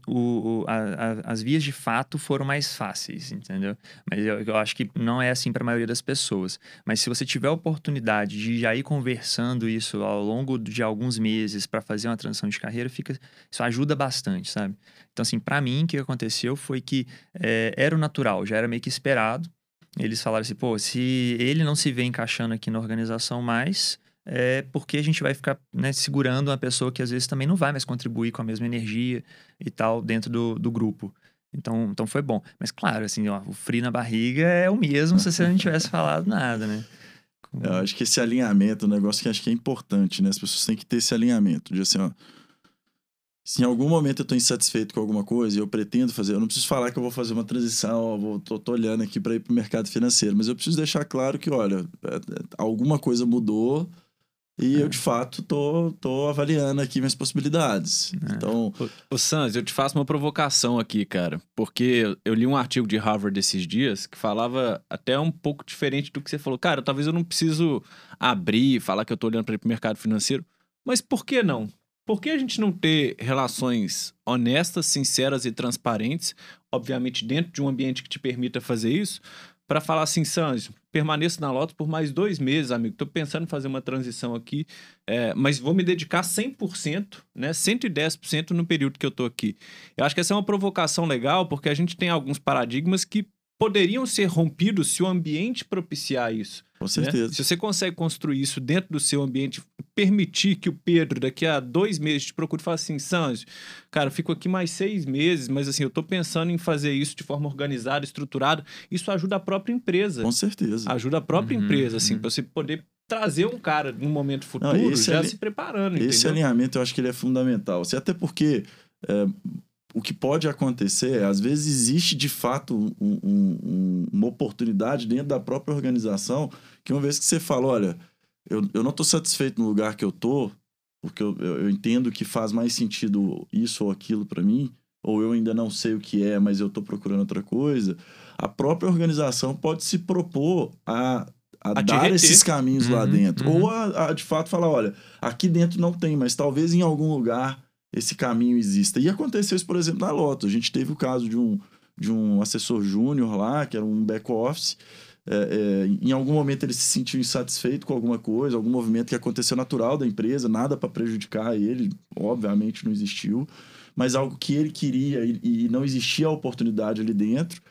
o, o- a- a- as vias de fato foram mais fáceis, entendeu? Mas eu, eu acho que não é assim para a maioria das pessoas. Mas se você tiver a oportunidade de já ir conversando isso ao longo de alguns meses para fazer uma transição de carreira, fica, isso ajuda bastante, sabe? Então, assim, para mim, o que aconteceu foi que é, era o natural, já era meio que esperado. Eles falaram assim, pô, se ele não se vê encaixando aqui na organização mais, é porque a gente vai ficar né, segurando uma pessoa que às vezes também não vai mais contribuir com a mesma energia e tal dentro do, do grupo. Então, então foi bom. Mas claro, assim, ó, o frio na barriga é o mesmo se você não tivesse falado nada, né? Eu acho que esse alinhamento é um negócio que acho que é importante, né? As pessoas têm que ter esse alinhamento. De assim, ó. Se em algum momento eu tô insatisfeito com alguma coisa e eu pretendo fazer, eu não preciso falar que eu vou fazer uma transição, ó, vou, tô, tô olhando aqui para ir pro mercado financeiro, mas eu preciso deixar claro que, olha, é, é, alguma coisa mudou e eu de fato tô, tô avaliando aqui minhas possibilidades. É. Então, Ô, Sans, eu te faço uma provocação aqui, cara. Porque eu li um artigo de Harvard esses dias que falava até um pouco diferente do que você falou. Cara, talvez eu não preciso abrir, falar que eu tô olhando para o mercado financeiro. Mas por que não? Por que a gente não ter relações honestas, sinceras e transparentes, obviamente dentro de um ambiente que te permita fazer isso, para falar assim, Sans, permaneça na Lotus por mais dois meses, amigo. Tô pensando em fazer uma transição aqui, é, mas vou me dedicar 100%, né, 110% no período que eu tô aqui. Eu acho que essa é uma provocação legal, porque a gente tem alguns paradigmas que poderiam ser rompidos se o ambiente propiciar isso. Com né? certeza. Se você consegue construir isso dentro do seu ambiente, permitir que o Pedro, daqui a dois meses, te procure e fale assim, Sanji, cara, eu fico aqui mais seis meses, mas assim, eu tô pensando em fazer isso de forma organizada, estruturada, isso ajuda a própria empresa. Com certeza. Ajuda a própria Uhum, empresa, assim, uhum. pra você poder trazer um cara num momento futuro esse já ali- se preparando, Esse entendeu? alinhamento eu acho que ele é fundamental. Assim, até porque é, o que pode acontecer, é, às vezes existe de fato um- um- um- uma oportunidade dentro da própria organização que uma vez que você fala, olha, eu, eu não estou satisfeito no lugar que eu tô, porque eu, eu, eu entendo que faz mais sentido isso ou aquilo para mim, ou eu ainda não sei o que é, mas eu estou procurando outra coisa, a própria organização pode se propor a, a, A dar esses caminhos lá Uhum, dentro. uhum. Ou a, a, de fato falar, olha, aqui dentro não tem, mas talvez em algum lugar esse caminho exista. E aconteceu isso, por exemplo, na Loto. A gente teve o caso de um, de um assessor júnior lá, que era um back-office, é, é, em algum momento ele se sentiu insatisfeito com alguma coisa, algum movimento que aconteceu natural da empresa, nada para prejudicar ele, obviamente não existiu, mas algo que ele queria e, e não existia a oportunidade ali dentro.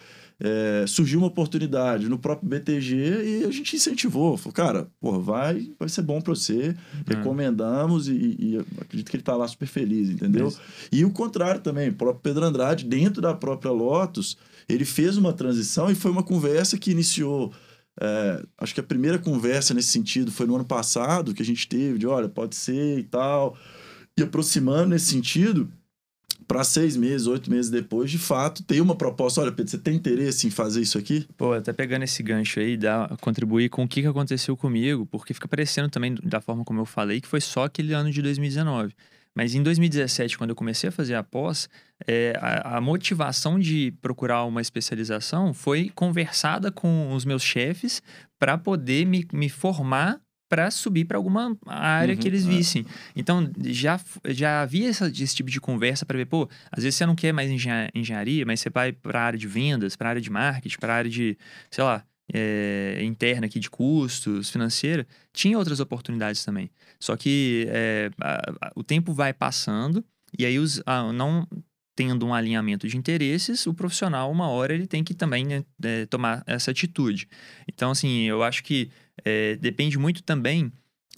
É, surgiu uma oportunidade no próprio BTG e a gente incentivou. Falou, cara, porra, vai, vai ser bom para você. Uhum. Recomendamos e, e, acredito que ele tá lá super feliz, entendeu? Isso. E o contrário também, o próprio Pedro Andrade, dentro da própria Lotus, ele fez uma transição e foi uma conversa que iniciou. É, acho que a primeira conversa nesse sentido foi no ano passado que a gente teve, de olha, pode ser e tal. E aproximando nesse sentido, para seis meses, oito meses depois, de fato, tem uma proposta. Olha, Pedro, você tem interesse em fazer isso aqui? Pô, até pegando esse gancho aí, dá, contribuir com o que, que aconteceu comigo, porque fica parecendo também, da forma como eu falei, que foi só aquele ano de 2019. Mas em 2017, quando eu comecei a fazer a pós, é, a, a, motivação de procurar uma especialização foi conversada com os meus chefes para poder me, me formar para subir para alguma área uhum, que eles é. vissem. É. Então, já, já havia essa, esse tipo de conversa para ver, pô, às vezes você não quer mais engenharia, mas você vai para a área de vendas, para a área de marketing, para a área de, sei lá, é, interna aqui de custos, financeira. Tinha outras oportunidades também. Só que é, a, a, o tempo vai passando e aí os, a, não tendo um alinhamento de interesses, o profissional, uma hora, ele tem que também né, é, tomar essa atitude. Então, assim, eu acho que depende muito também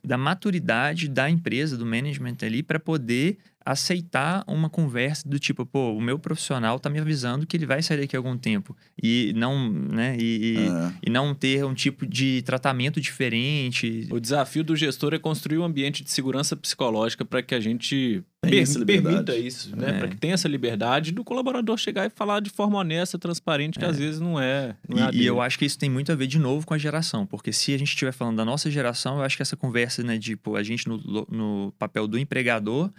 da maturidade da empresa, do management ali, para poder aceitar uma conversa do tipo, pô, o meu profissional tá me avisando que ele vai sair daqui a algum tempo e não, né, e, é. e não ter um tipo de tratamento diferente. O desafio do gestor é construir um ambiente de segurança psicológica para que a gente per permita isso, né? É. Para que tenha essa liberdade do colaborador chegar e falar de forma honesta, transparente, que é. às vezes não é. Não é e, e, eu acho que isso tem muito a ver de novo com a geração, porque se a gente estiver falando da nossa geração, eu acho que essa conversa, né, de tipo, a gente no, no papel do empregador,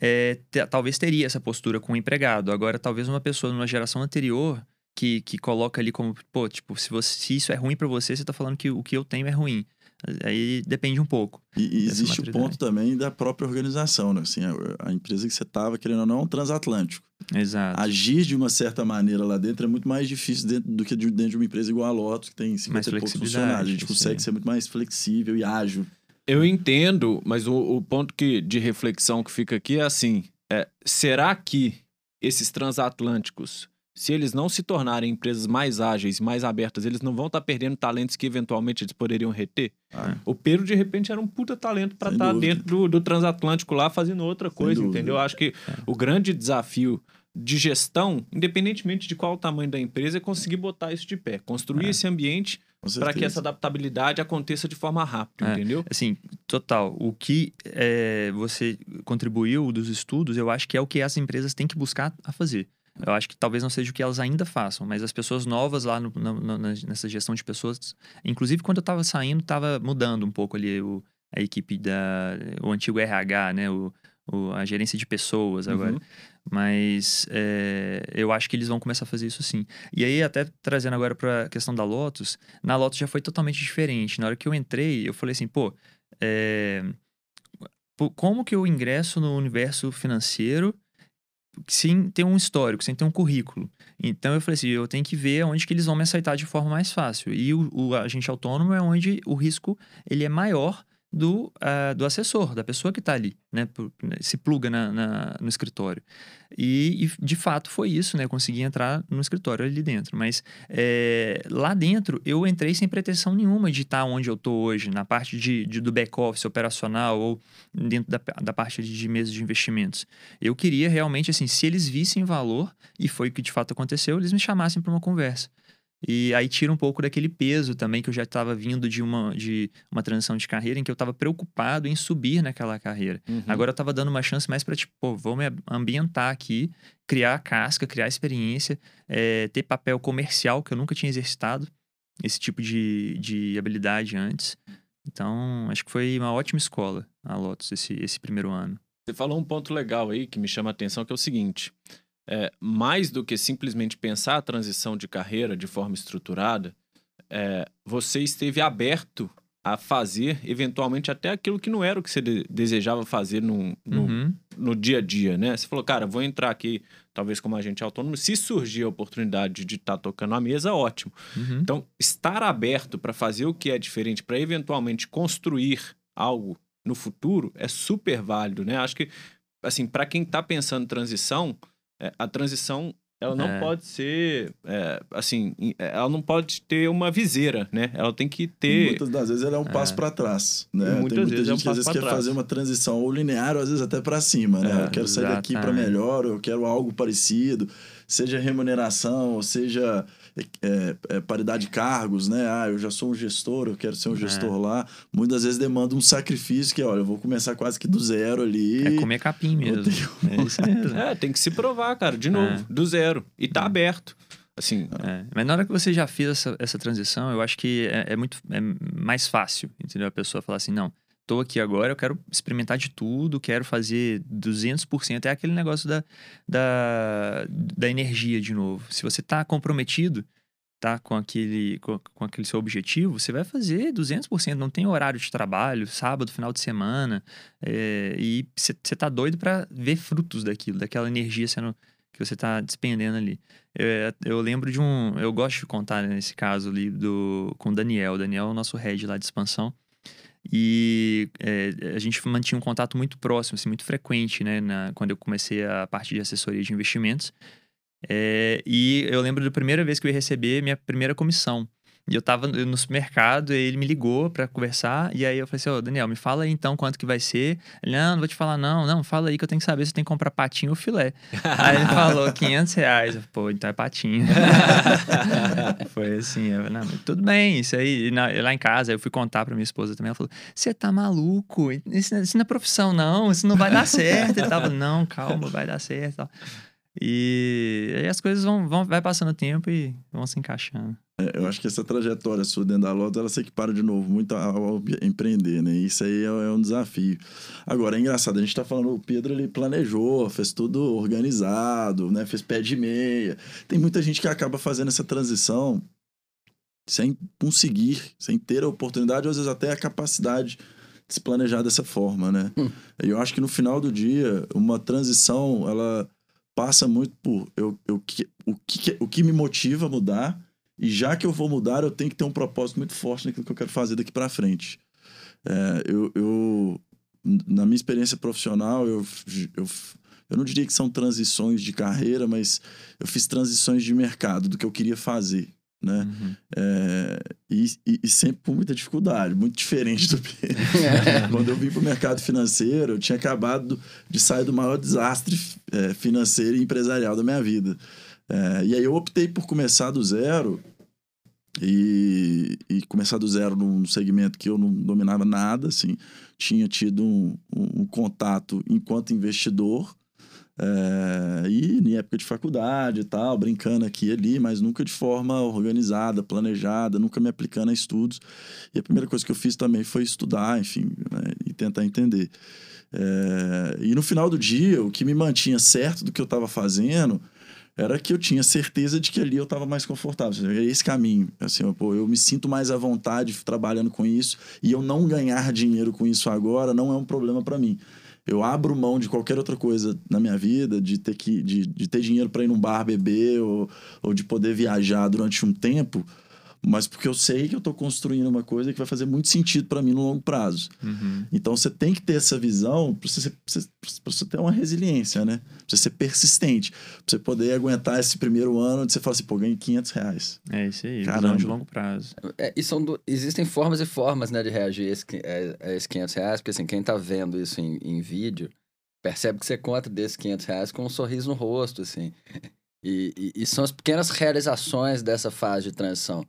é, talvez teria essa postura com o empregado. Agora, talvez uma pessoa numa geração anterior que, que coloca ali como, pô, tipo, se, você, se isso é ruim para você, você tá falando que o que eu tenho é ruim. Aí depende um pouco. E, existe o ponto também da própria organização, né? Assim, a, a empresa que você estava, querendo ou não, é um transatlântico. Exato. Agir de uma certa maneira lá dentro é muito mais difícil dentro, do que dentro de uma empresa igual a Lotus, que tem 50 e poucos funcionários. A gente consegue ser muito mais flexível e ágil. Eu entendo, mas o, o ponto que, de reflexão que fica aqui é assim: é, será que esses transatlânticos se eles não se tornarem empresas mais ágeis, mais abertas, eles não vão estar tá perdendo talentos que eventualmente eles poderiam reter. Ah. O Pedro, de repente, era um puta talento para estar tá dentro do, do, transatlântico lá fazendo outra coisa, entendeu? Acho que é. o grande desafio de gestão, independentemente de qual o tamanho da empresa, é conseguir botar isso de pé, construir é. esse ambiente para que essa adaptabilidade aconteça de forma rápida, é, entendeu? Assim, total. O que é, você contribuiu dos estudos, eu acho que é o que as empresas têm que buscar a fazer. Eu acho que talvez não seja o que elas ainda façam, mas as pessoas novas lá no, no, nessa gestão de pessoas, inclusive quando eu estava saindo, estava mudando um pouco ali o, a equipe da o antigo RH, né, o, o a gerência de pessoas agora. Uhum. Mas é, eu acho que eles vão começar a fazer isso sim. E aí, até trazendo agora para a questão da Lotus, na Lotus já foi totalmente diferente. Na hora que eu entrei, eu falei assim, pô, é, como que eu ingresso no universo financeiro sem ter um histórico, sem ter um currículo. Então eu falei assim, eu tenho que ver onde que eles vão me aceitar de forma mais fácil. E o, o agente autônomo é onde o risco ele é maior do, uh, do assessor, da pessoa que está ali, né? né? Se pluga na, na no escritório. E, e, de fato foi isso, né? Consegui entrar no escritório ali dentro. Mas é, lá dentro eu entrei sem pretensão nenhuma de estar onde eu estou hoje, na parte de, de do back-office operacional ou dentro da, da parte de, de mesa de investimentos. Eu queria realmente, assim, se eles vissem valor, e foi o que de fato aconteceu, eles me chamassem para uma conversa. E aí tira um pouco daquele peso também que eu já estava vindo de uma, de uma transição de carreira em que eu estava preocupado em subir naquela carreira. Uhum. Agora eu estava dando uma chance mais para, tipo, pô, vou me ambientar aqui, criar casca, criar experiência, é, ter papel comercial que eu nunca tinha exercitado, esse tipo de, de habilidade antes. Então, acho que foi uma ótima escola a Lotus esse, esse primeiro ano. Você falou um ponto legal aí que me chama a atenção, que é o seguinte é, mais do que simplesmente pensar a transição de carreira de forma estruturada, é, você esteve aberto a fazer, eventualmente, até aquilo que não era o que você de- desejava fazer no, no, Uhum. no dia a dia, né? Você falou, cara, vou entrar aqui, talvez como agente autônomo. Se surgir a oportunidade de estar tocando a mesa, ótimo. Uhum. Então, estar aberto para fazer o que é diferente, para eventualmente construir algo no futuro, é super válido, né? Acho que, assim, para quem está pensando transição, a transição ela não É. pode ser, é, assim, é, ela não pode ter uma viseira, né? Ela tem que ter. Muitas das vezes ela é um passo para trás, né? Muitas Tem muita vezes é um gente que às passo vezes quer trás. fazer uma transição ou linear, ou às vezes até para cima, né? É, eu quero sair daqui para melhor, eu quero algo parecido, seja remuneração, ou seja é, é, paridade de cargos, né? Ah, eu já sou um gestor, eu quero ser um É. gestor lá. Muitas vezes demanda um sacrifício que, olha, eu vou começar quase que do zero ali. É comer capim mesmo. É isso mesmo. É, tem que se provar, cara, de novo, É. do zero. E tá aberto. Assim, É, Mas na hora que você já fez essa, essa transição, eu acho que é, é muito é mais fácil, entendeu? A pessoa falar assim, não, tô aqui agora, eu quero experimentar de tudo, quero fazer 200%. É aquele negócio da, da, da energia de novo. Se você tá comprometido, tá, com aquele, com, com aquele seu objetivo, você vai fazer 200%. Não tem horário de trabalho, sábado, final de semana. é, e você tá doido para ver frutos daquilo, daquela energia sendo que você tá despendendo ali. Eu, eu lembro de um. Eu gosto de contar né, nesse caso ali do, com o Daniel. O Daniel é o nosso head lá de expansão. E é, a gente mantinha um contato muito próximo, assim, muito frequente, né? Na, quando eu comecei a parte de assessoria de investimentos. É, e eu lembro da primeira vez que eu ia receber minha primeira comissão. E eu tava no supermercado, e ele me ligou pra conversar, e aí eu falei assim, ô Daniel, me fala aí então quanto que vai ser. Ele, não, não vou te falar não, não, fala aí que eu tenho que saber se eu tenho que comprar patinho ou filé. aí ele falou, 500 reais. Eu, Pô, então é patinho. Foi assim, eu, não, tudo bem, isso aí. E na- lá em casa, eu fui contar pra minha esposa também, ela falou, você tá maluco, isso, isso não é profissão não, isso não vai dar certo. Ele tava, não, calma, vai dar certo e. E aí as coisas vão, vão vai passando o tempo e vão se encaixando. É, eu acho que essa trajetória sua dentro da Loto, ela se equipara de novo muito ao, empreender, né? Isso aí é, é um desafio. Agora, é engraçado, a gente tá falando, o Pedro, ele planejou, fez tudo organizado, né? Fez pé de meia. Tem muita gente que acaba fazendo essa transição sem conseguir, sem ter a oportunidade, ou às vezes até a capacidade de se planejar dessa forma, né? E eu acho que no final do dia, uma transição, ela passa muito por eu, eu, que- o, que, o que me motiva a mudar e já que eu vou mudar, eu tenho que ter um propósito muito forte naquilo que eu quero fazer daqui para frente. É, eu, eu, na minha experiência profissional, eu, eu, eu não diria que são transições de carreira, mas eu fiz transições de mercado, do que eu queria fazer. Né? Uhum. É, e, e- e sempre com muita dificuldade, muito diferente do Pedro. Quando eu vim para o mercado financeiro, eu tinha acabado de sair do maior desastre é, financeiro e empresarial da minha vida. É, e aí eu optei por começar do zero e, e começar do zero num segmento que eu não dominava nada, assim. Tinha tido um, um- um contato enquanto investidor é, e em época de faculdade e tal, brincando aqui e ali, mas nunca de forma organizada, planejada, nunca me aplicando a estudos. E a primeira coisa que eu fiz também foi estudar, enfim, né, e tentar entender. É, e no final do dia, o que me mantinha certo do que eu estava fazendo era que eu tinha certeza de que ali eu estava mais confortável. Esse caminho. Assim, eu, pô, eu me sinto mais à vontade trabalhando com isso e eu não ganhar dinheiro com isso agora não é um problema para mim. Eu abro mão de qualquer outra coisa na minha vida, de ter, que, de, de ter dinheiro para ir num bar beber ou, ou de poder viajar durante um tempo, mas porque eu sei que eu estou construindo uma coisa que vai fazer muito sentido para mim no longo prazo. Uhum. Então você tem que ter essa visão para você, pra você, ter uma resiliência, né? Pra você ser persistente. Pra você poder aguentar esse primeiro ano onde você fala assim, pô, ganhei 500 reais. É isso aí, Caramba. visão de longo prazo. É, e são do- existem formas e formas, né, de reagir a esse, qui- a, a esses 500 reais, porque assim, quem tá vendo isso em, em vídeo, percebe que você conta desses 500 reais com um sorriso no rosto, assim. E, e- e são as pequenas realizações dessa fase de transição.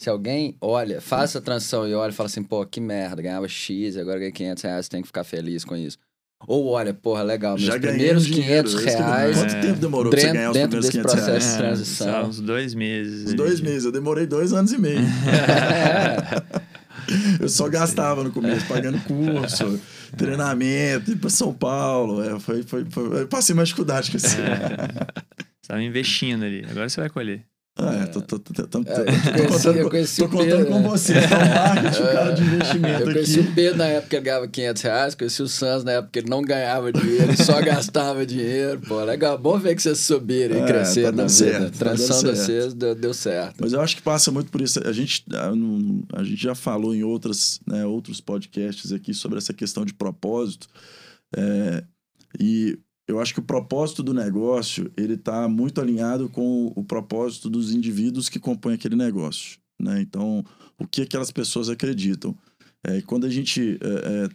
Se alguém olha, faz essa transição e olha e fala assim, pô, que merda, ganhava X agora ganhei 500 reais, tem que ficar feliz com isso. Ou olha, porra, legal, meus Já ganhei primeiros dinheiro, 500 é isso que eu- reais Quanto É. tempo demorou pra você dentro- ganhar os dentro primeiros desse 500 reais? processo. É, transição. só uns dois meses. Uns dois de- meses. Eu demorei dois anos e meio. Eu só gastava no começo, pagando curso, treinamento, ir pra São Paulo. É, foi, foi, foi- eu passei mais dificuldade que assim. É. Você tava investindo ali, agora você vai colher. É, tô, tô, tô, tô, tô, É, eu tô conheci- eu com- conheci tô contando com né? você. Então, marketing, o cara de investimento Eu conheci aqui. o Pedro na época que ele ganhava 500 reais, conheci o Sans na época que ele não ganhava dinheiro, ele só gastava dinheiro. Pô, legal, bom ver que vocês subiram e É, cresceram tá na vida. tá Transição de vocês deu, deu certo. Mas eu acho que passa muito por isso. A gente, a, não- a gente já falou em outras, né, outros podcasts aqui sobre essa questão de propósito. É, e eu acho que o propósito do negócio ele está muito alinhado com o propósito dos indivíduos que compõem aquele negócio. Né? Então, o que aquelas pessoas acreditam. É, quando a gente, é, é,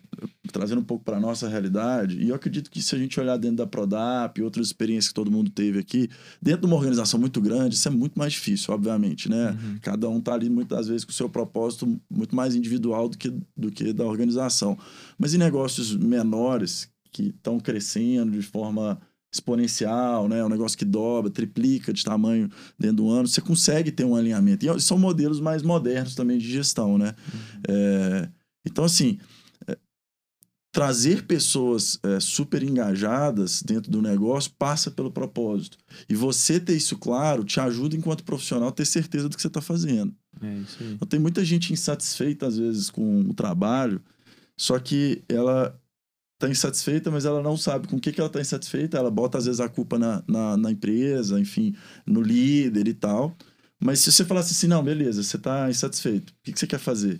trazendo um pouco para a nossa realidade, e eu acredito que se a gente olhar dentro da Prodap e outras experiências que todo mundo teve aqui, dentro de uma organização muito grande, isso é muito mais difícil, obviamente, né? Uhum. Cada um tá ali muitas vezes com o seu propósito muito mais individual do que, do que da organização. Mas em negócios menores, que estão crescendo de forma exponencial, né? Um negócio que dobra, triplica de tamanho dentro do ano, você consegue ter um alinhamento. E são modelos mais modernos também de gestão, né? É, então, assim, é, trazer pessoas é, super engajadas dentro do negócio passa pelo propósito. E você ter isso claro te ajuda, enquanto profissional, a ter certeza do que você está fazendo. É isso aí. Então, tem muita gente insatisfeita, às vezes, com o trabalho, só que ela está insatisfeita, mas ela não sabe com o que, que ela está insatisfeita. Ela bota, às vezes, a culpa na, na, na empresa, enfim, no líder e tal. Mas se você falasse assim, não, beleza, você está insatisfeito, o que, que você quer fazer?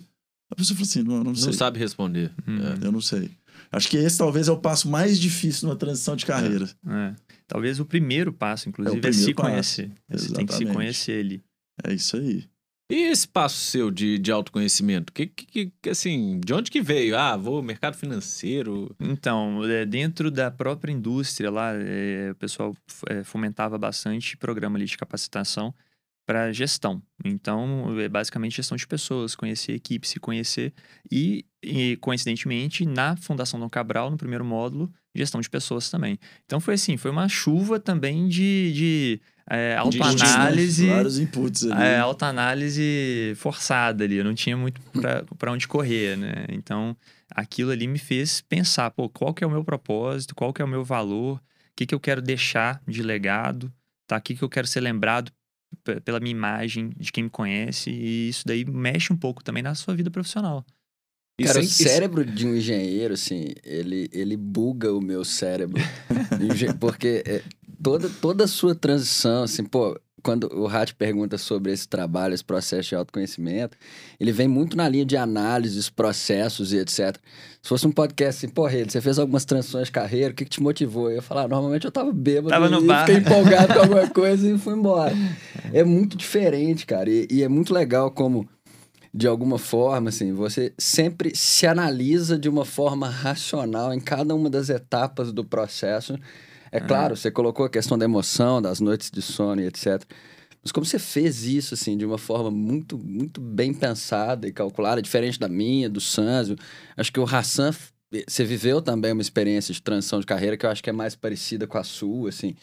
A pessoa fala assim, não, não sei. Não sabe responder. Hum. É. Eu não sei. Acho que esse talvez é o passo mais difícil numa transição de carreira. É. Talvez o primeiro passo, inclusive, é, primeiro se passo. conhecer. Você tem que se conhecer ali. É, isso aí. E esse passo seu de, de autoconhecimento? Que, que, que, assim, de onde que veio? Ah, vou mercado financeiro. Então, é, dentro da própria indústria lá, é, o pessoal é, fomentava bastante programa ali de capacitação para gestão. Então, é basicamente gestão de pessoas, conhecer equipe, se conhecer. E, e, coincidentemente, na Fundação Dom Cabral, no primeiro módulo, gestão de pessoas também. Então, foi assim, foi uma chuva também de, de é, autoanálise. Vários inputs ali. É, autoanálise forçada ali, eu não tinha muito para onde correr, né? Então, aquilo ali me fez pensar, pô, qual que é o meu propósito, qual que é o meu valor, o que que eu quero deixar de legado, tá? O que que eu quero ser lembrado pela minha imagem, de quem me conhece, e isso daí mexe um pouco também na sua vida profissional. Cara, sem- o cérebro de um engenheiro, assim, ele, ele buga o meu cérebro. Porque é, toda, toda a sua transição, assim, pô, quando o Rat pergunta sobre esse trabalho, esse processo de autoconhecimento, ele vem muito na linha de análises, processos e etc. Se fosse um podcast assim, pô, Rede, você fez algumas transições de carreira, o que, que te motivou? Eu ia falar, "Ah, normalmente eu tava bêbado Tava no bar." fiquei empolgado com alguma coisa e fui embora. É muito diferente, cara, e, e é muito legal como de alguma forma, assim, você sempre se analisa de uma forma racional em cada uma das etapas do processo. É claro, você colocou a questão da emoção, das noites de sono e etc. Mas como você fez isso, assim, de uma forma muito, muito bem pensada e calculada, diferente da minha, do Sanzio, acho que o Hassan, você viveu também uma experiência de transição de carreira que eu acho que é mais parecida com a sua, assim.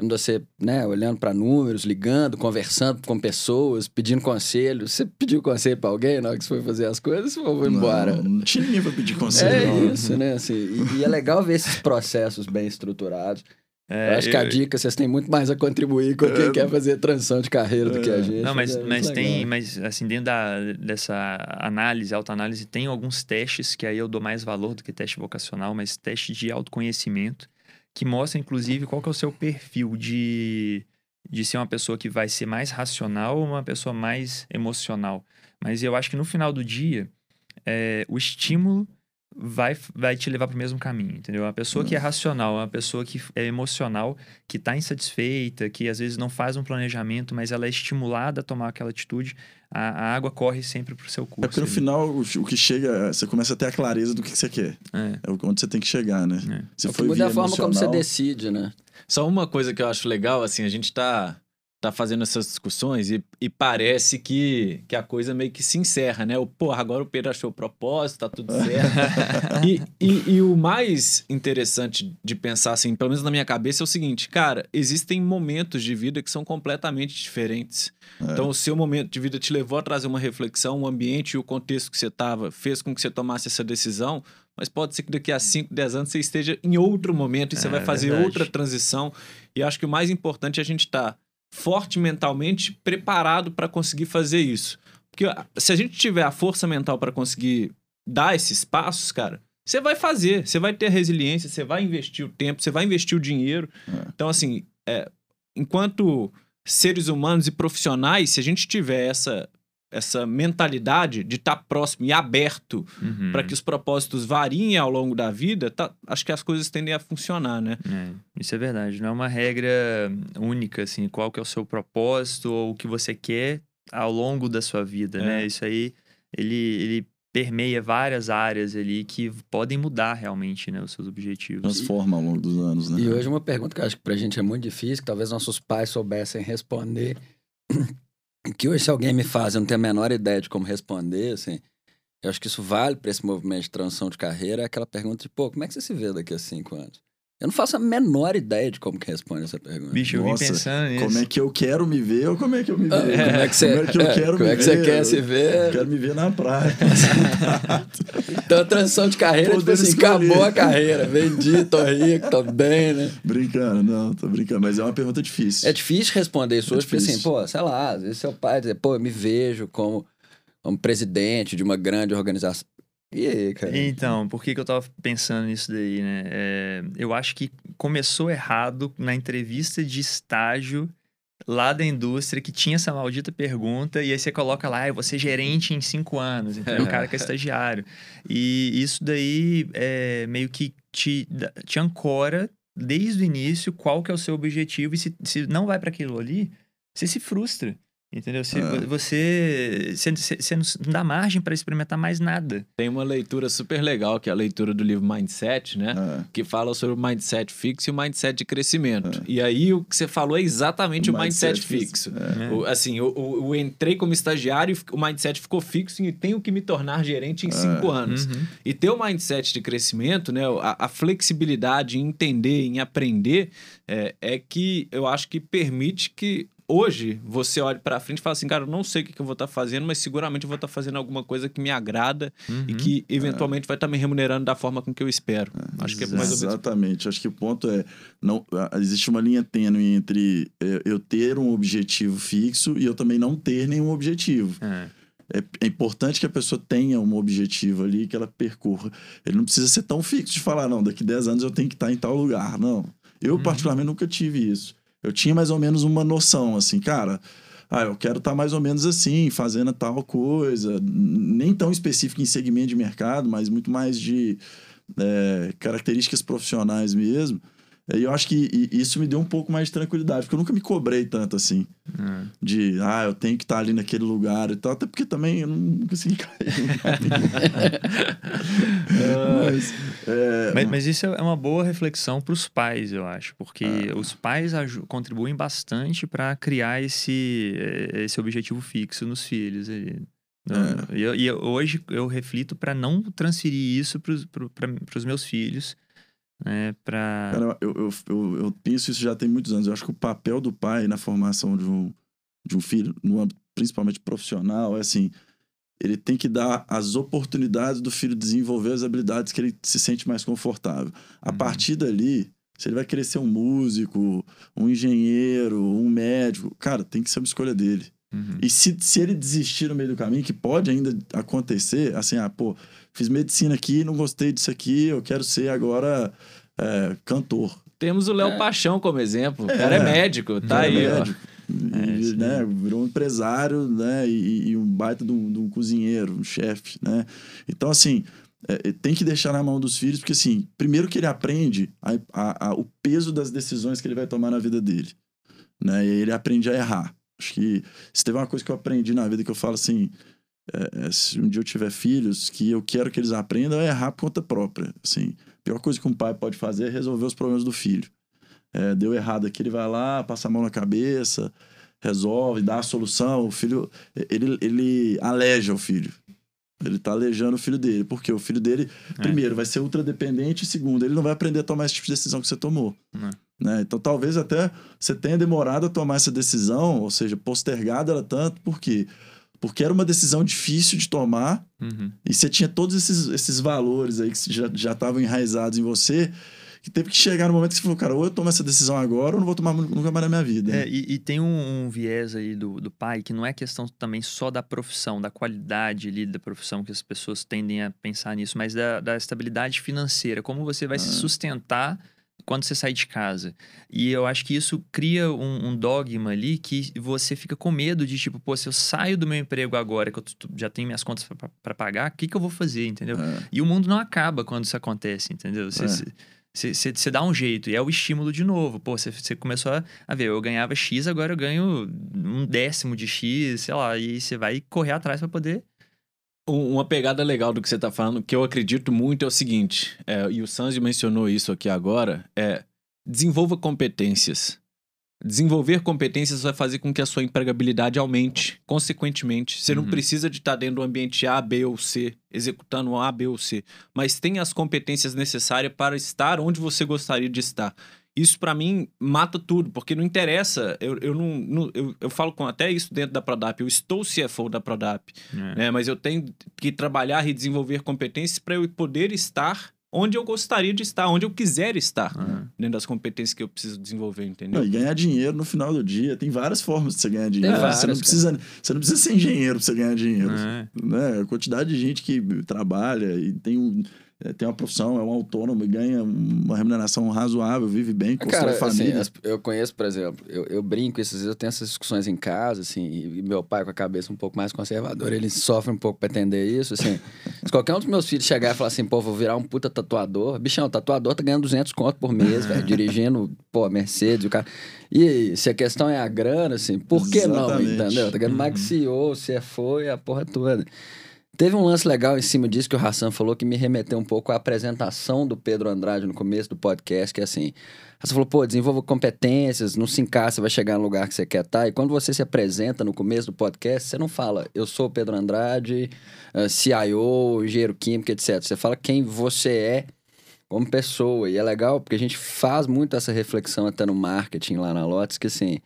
Você, né, olhando para números, ligando, conversando com pessoas, pedindo conselho. Você pediu conselho para alguém na hora que você foi fazer as coisas ou foi embora? Não, não tinha ninguém pra pedir conselho. É não. isso, né? Assim, e, e é legal ver esses processos bem estruturados. É, eu acho que a dica, vocês têm muito mais a contribuir com quem É. quer fazer transição de carreira do que a gente. Não, mas, é muito mas tem, mas assim, dentro da, dessa análise, autoanálise, tem alguns testes que aí eu dou mais valor do que teste vocacional, mas teste de autoconhecimento, que mostra, inclusive, qual que é o seu perfil de, de ser uma pessoa que vai ser mais racional ou uma pessoa mais emocional. Mas eu acho que no final do dia, é, o estímulo vai, vai te levar para o mesmo caminho, entendeu? Uma pessoa que é racional, uma pessoa que é emocional, que está insatisfeita, que às vezes não faz um planejamento, mas ela é estimulada a tomar aquela atitude, a, a água corre sempre para o seu curso. É porque no ali. final, o, o que chega, é- você começa a ter a clareza do que, que você quer. É. É onde você tem que chegar, né? É. Se É o que foi muda a forma como você emocional- decide, né? Só uma coisa que eu acho legal, assim, a gente tá, tá fazendo essas discussões e, e parece que, que a coisa meio que se encerra, né? O, porra, agora o Pedro achou o propósito, tá tudo certo. e, e, e o mais interessante de pensar, assim, pelo menos na minha cabeça, é o seguinte, cara, existem momentos de vida que são completamente diferentes. É. Então, o seu momento de vida te levou a trazer uma reflexão, o ambiente e o contexto que você estava fez com que você tomasse essa decisão, mas pode ser que daqui a 5, 10 anos você esteja em outro momento e você É, vai fazer verdade. outra transição. E acho que o mais importante é a gente estar forte mentalmente, preparado para conseguir fazer isso. Porque ah, se a gente tiver a força mental para conseguir dar esses passos, cara, você vai fazer, você vai ter resiliência, você vai investir o tempo, você vai investir o dinheiro. É. Então, assim, é, enquanto seres humanos e profissionais, se a gente tiver essa, essa mentalidade de estar próximo e aberto Uhum. para que os propósitos variem ao longo da vida, tá- acho que as coisas tendem a funcionar, né? É, isso é verdade. Não é uma regra única, assim, qual que é o seu propósito ou o que você quer ao longo da sua vida, É. né? Isso aí, ele, ele permeia várias áreas ali que podem mudar realmente, né? Os seus objetivos. Transforma ao longo dos anos, né? E hoje uma pergunta que eu acho que pra gente é muito difícil, que talvez nossos pais soubessem responder. Que hoje, se alguém me faz, eu não tenho a menor ideia de como responder, assim. Eu acho que isso vale para esse movimento de transição de carreira, é aquela pergunta de, pô, como é que você se vê daqui a cinco anos? Eu não faço a menor ideia de como que responde essa pergunta. Bicho, eu vim Nossa, pensando nisso. Como é que eu quero me ver ou como é que eu me vejo? Como é que você, Como é que eu quero como me é que você quer se Eu ver? quero me ver na praia. Então, a transição de carreira, tipo Poder assim, escolher. acabou a carreira. Vendi, tô rico, tô bem, né? brincando, não, tô brincando. Mas é uma pergunta difícil. É difícil responder isso É hoje, porque assim, pô, sei lá, às vezes seu pai dizer, pô, eu me vejo como, como presidente de uma grande organização. E aí, cara? Então, por que, que eu tava pensando nisso daí, né? É, eu acho que começou errado na entrevista de estágio lá da indústria que tinha essa maldita pergunta e aí você coloca lá, ah, eu vou ser gerente em cinco anos, entendeu? O cara que é estagiário. E isso daí é, meio que te, te ancora desde o início qual que é o seu objetivo e se, se não vai para aquilo ali, você se frustra. Entendeu? Você, É. você, você, você não dá margem para experimentar mais nada. Tem uma leitura super legal, que é a leitura do livro Mindset, né? É. Que fala sobre o mindset fixo e o mindset de crescimento. E aí o que você falou é exatamente o, O mindset, mindset fixo. fixo, é. O- assim, o- o entrei como estagiário, o mindset ficou fixo e tenho que me tornar gerente em cinco anos. Uhum. E ter o mindset de crescimento, né? A, a flexibilidade em entender, em aprender, é, é que eu acho que permite que hoje você olhe para frente e fale assim, cara, eu não sei o que, que eu vou estar fazendo, mas seguramente eu vou estar fazendo alguma coisa que me agrada e Uhum. que eventualmente vai estar me remunerando da forma com que eu espero. acho que é mais ou menos. Exatamente. Acho que o ponto é, não, existe uma linha tênue entre eh, eu ter um objetivo fixo e eu também não ter nenhum objetivo. É. É, é importante que a pessoa tenha um objetivo ali que ela percorra. Ele não precisa ser tão fixo de falar, não, daqui 10 anos eu tenho que estar em tal lugar. Não. Eu, Uhum. particularmente, nunca tive isso. Eu tinha mais ou menos uma noção, assim, cara. Ah, eu quero estar mais ou menos assim, fazendo tal coisa. Nem tão específico em segmento de mercado, mas muito mais de é, características profissionais mesmo. E eu acho que isso me deu um pouco mais de tranquilidade, porque eu nunca me cobrei tanto assim É. de ah, eu tenho que estar ali naquele lugar e tal, até porque também eu não consegui cair. mas, é, Mas, mas isso é uma boa reflexão para os pais, eu acho, porque É. os pais contribuem bastante para criar esse, eh, esse objetivo fixo nos filhos. ali. É. E, eu- e hoje eu reflito para não transferir isso para os meus filhos, né? Para cara, eu, eu, eu, eu penso isso já tem muitos anos. Eu acho que o papel do pai na formação de um, de um filho, no âmbito principalmente profissional, é assim: ele tem que dar as oportunidades do filho desenvolver as habilidades que ele se sente mais confortável. A Uhum. partir dali, se ele vai querer ser um músico, um engenheiro, um médico, cara, tem que ser uma escolha dele. Uhum. E se, se ele desistir no meio do caminho, que pode ainda acontecer, assim, ah, pô, fiz medicina aqui, não gostei disso aqui, eu quero ser agora é, cantor. Temos o Léo É. Paixão como exemplo. O É. cara é médico, tá É aí, médico. É, E, né, virou um empresário, né? E, e um baita de um, de um cozinheiro, um chefe, né? Então, assim, é, tem que deixar na mão dos filhos, porque, assim, primeiro que ele aprende a- a- a- o peso das decisões que ele vai tomar na vida dele, né? E ele aprende a errar. Acho que se teve uma coisa que eu aprendi na vida que eu falo assim, é, é, se um dia eu tiver filhos, que eu quero que eles aprendam a errar por conta própria, assim. A pior coisa que um pai pode fazer é resolver os problemas do filho. É, deu errado aqui, ele vai lá, passa a mão na cabeça, resolve, dá a solução. O filho, ele, ele aleja o filho. Ele tá alejando o filho dele. Porque o filho dele, É. primeiro, vai ser ultra dependente, e segundo, ele não vai aprender a tomar esse tipo de decisão que você tomou. É. Né? Então, talvez até você tenha demorado a tomar essa decisão, ou seja, postergado ela tanto, por quê? Porque era uma decisão difícil de tomar, Uhum. e você tinha todos esses, esses valores aí que já já estavam enraizados em você, que teve que chegar no momento que você falou, cara, ou eu tomo essa decisão agora ou não vou tomar nunca mais na minha vida. É, e, e tem um, um viés aí do, do pai que não é questão também só da profissão, da qualidade ali da profissão, que as pessoas tendem a pensar nisso, mas da, da estabilidade financeira, como você vai se Ah. sustentar quando você sai de casa. E eu acho que isso cria um, um dogma ali que você fica com medo de, tipo, pô, se eu saio do meu emprego agora, que eu já tenho minhas contas pra pagar, o que, que eu vou fazer, entendeu? É. E o mundo não acaba quando isso acontece, entendeu? Você, É. você, dá um jeito, e é o estímulo de novo. Pô, você, você começou a, a ver, eu ganhava X, agora eu ganho um décimo de X, sei lá, e você vai correr atrás pra poder. Um- Uma pegada legal do que você tá falando, que eu acredito muito, é o seguinte, é, e o Sanji mencionou isso aqui agora, é desenvolva competências. Desenvolver competências vai fazer com que a sua empregabilidade aumente, consequentemente. Você não Uhum. precisa de estar dentro do ambiente A, B ou C, executando A, B ou C, mas tenha as competências necessárias para estar onde você gostaria de estar. Isso pra mim mata tudo, porque não interessa. Eu, eu não, não- eu, eu falo com até isso dentro da Prodap. Eu estou CFO da Prodap né? Mas eu tenho que trabalhar e desenvolver competências para eu poder estar onde eu gostaria de estar, onde eu quiser estar, Ah. dentro das competências que eu preciso desenvolver, entendeu? Não, e ganhar dinheiro no final do dia. Tem várias formas de você ganhar dinheiro. várias, você, não cara. precisa, você não precisa ser engenheiro pra você ganhar dinheiro. É. Né? A quantidade de gente que trabalha e tem, um, é, tem uma profissão, é um autônomo e ganha uma remuneração razoável, vive bem, constrói Cara, assim, família. as- eu conheço, por exemplo, eu, eu brinco, esses dias eu tenho essas discussões em casa, assim, e meu pai com a cabeça um pouco mais conservadora, ele sofre um pouco pra entender isso, assim. se qualquer um dos meus filhos chegar e falar assim, pô, vou virar um puta tatuador, bichão, tatuador tá ganhando 200 conto por mês, velho, dirigindo, pô, Mercedes, o cara... E se a questão é a grana, assim, por que não, Exatamente. entendeu? Tá ganhando mais que CEO, CFO e a porra toda. Teve um lance legal em cima disso que o Hassan falou que me remeteu um pouco à apresentação do Pedro Andrade no começo do podcast, que é assim, Hassan falou, pô, desenvolva competências, não se encaixa, vai chegar no lugar que você quer estar. E quando você se apresenta no começo do podcast, você não fala, eu sou Pedro Andrade, eh, CIO, engenheiro químico, etc. Você fala quem você é como pessoa. E é legal porque a gente faz muito essa reflexão até no marketing lá na Lotus, que assim,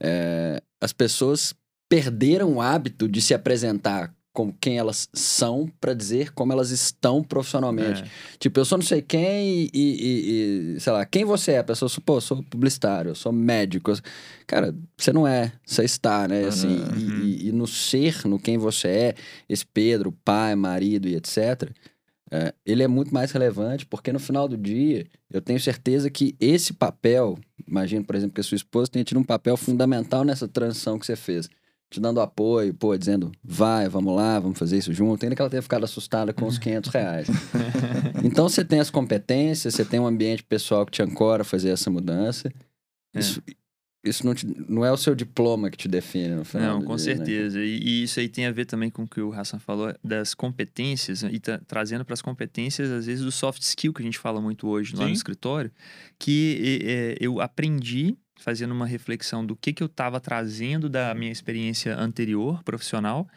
é, as pessoas perderam o hábito de se apresentar como quem elas são para dizer como elas estão profissionalmente. É. Tipo, eu sou não sei quem e, e- e, sei lá, quem você é? A pessoa, pô, eu sou publicitário, eu sou médico. eu Cara, você não é, você está, né? Assim, e- Uhum. e, e no ser, no quem você é, esse Pedro, pai, marido e etc., é, ele é muito mais relevante, porque no final do dia, eu tenho certeza que esse papel, imagino, por exemplo, que a sua esposa tenha tido um papel fundamental nessa transição que você fez. Te dando apoio, pô, dizendo, vai, vamos lá, vamos fazer isso junto. Ainda que ela tenha ficado assustada com os 500 reais. Então, você tem as competências, você tem um ambiente pessoal que te ancora a fazer essa mudança. É. Isso, isso não, te- não é o seu diploma que te define no final Não, com dia, né? certeza. E, e isso aí tem a ver também com o que o Hassan falou das competências e tá trazendo para as competências, às vezes, do soft skill que a gente fala muito hoje lá Sim. no escritório, que é, eu aprendi fazendo uma reflexão do que, que eu estava trazendo da minha experiência anterior, profissional,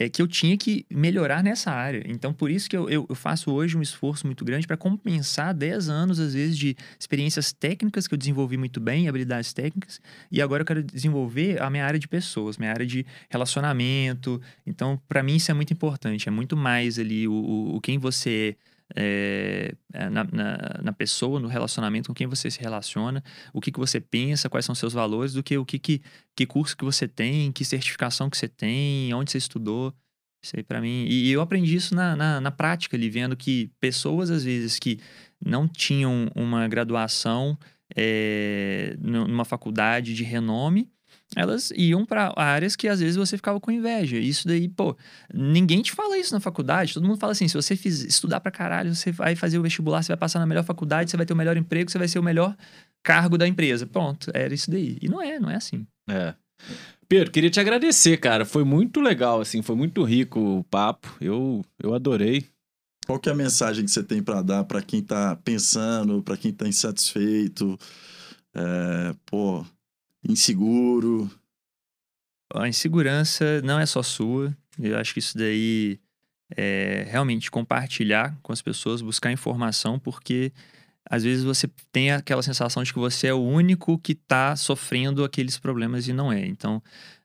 é que eu tinha que melhorar nessa área. Então, por isso que eu, eu, eu faço hoje um esforço muito grande para compensar 10 anos, às vezes, de experiências técnicas que eu desenvolvi muito bem, habilidades técnicas, e agora eu quero desenvolver a minha área de pessoas, minha área de relacionamento. Então, para mim, isso é muito importante. É muito mais ali o, o, quem você é, é, na, na, na pessoa, no relacionamento, com quem você se relaciona, o que, que você pensa, quais são seus valores, do que o que, que, que curso que você tem, que certificação que você tem, onde você estudou. Isso aí pra mim. E, e eu aprendi isso na, na, na prática ali, vendo que pessoas, às vezes, que não tinham uma graduação é, nu- numa faculdade de renome, elas iam para áreas que às vezes você ficava com inveja. Isso daí, pô, ninguém te fala isso na faculdade. Todo mundo fala assim: se você fiz, estudar pra caralho, você vai fazer o vestibular, você vai passar na melhor faculdade, você vai ter o melhor emprego, você vai ser o melhor cargo da empresa. Pronto, era isso daí. E não é, não é assim. É. Pedro, queria te agradecer, cara. Foi muito legal, assim, foi muito rico o papo. Eu, eu adorei. Qual que é a mensagem que você tem para dar para quem tá pensando, para quem tá insatisfeito, é, pô, inseguro? A insegurança não é só sua. Eu acho que isso daí é realmente compartilhar com as pessoas, buscar informação, porque às vezes você tem aquela sensação de que você é o único que está sofrendo aqueles problemas e não é. Então,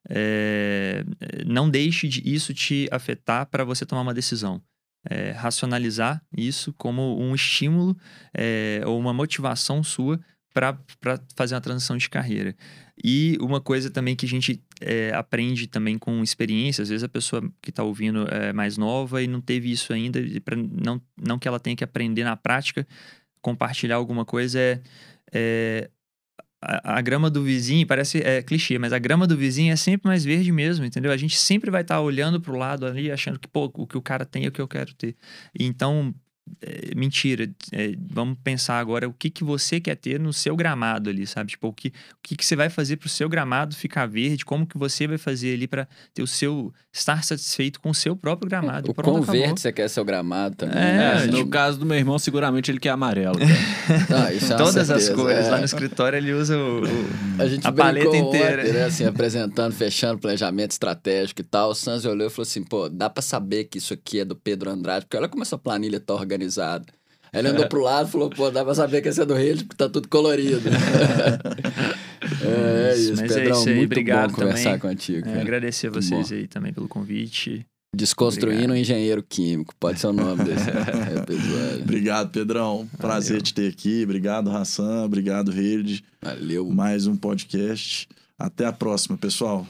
é, não deixe de isso te afetar para você tomar uma decisão. é, racionalizar isso como um estímulo é, ou uma motivação sua para fazer uma transição de carreira. E uma coisa também que a gente é, aprende também com experiência, às vezes a pessoa que está ouvindo é mais nova e não teve isso ainda, não, não que ela tenha que aprender na prática, compartilhar alguma coisa é, é a, a, grama do vizinho, parece é, clichê, mas a grama do vizinho é sempre mais verde mesmo, entendeu? A gente sempre vai estar tá olhando para o lado ali, achando que, pô, o que o cara tem é o que eu quero ter. Então, é, mentira. É, vamos pensar agora o que, que você quer ter no seu gramado ali, sabe? Tipo, o que, o que, que você vai fazer para o seu gramado ficar verde, como que você vai fazer ali para ter o seu. estar satisfeito com o seu próprio gramado. O quão verde você quer seu gramado também. É, né? No tipo... caso do meu irmão, seguramente ele quer amarelo. ah, é Todas certeza, as cores. É. Lá no escritório ele usa o, o a, gente a paleta inteira. Ontem, né? assim, apresentando, fechando planejamento estratégico e tal. O Sanz olhou e falou assim: pô, dá para saber que isso aqui é do Pedro Andrade, porque olha como essa planilha tá organizada. Aí ele andou pro lado e falou, pô, dá pra saber que esse é do Rede, porque tá tudo colorido. é, é, isso, Mas Pedrão, é isso aí, muito obrigado bom conversar também. contigo. É, agradecer a vocês aí também pelo convite. Desconstruindo obrigado. um engenheiro químico, pode ser o nome desse episódio. Obrigado, Pedrão. Prazer Valeu. te ter aqui. Obrigado, Hassan. Obrigado, Rede. Valeu. Mais um podcast. Até a próxima, pessoal.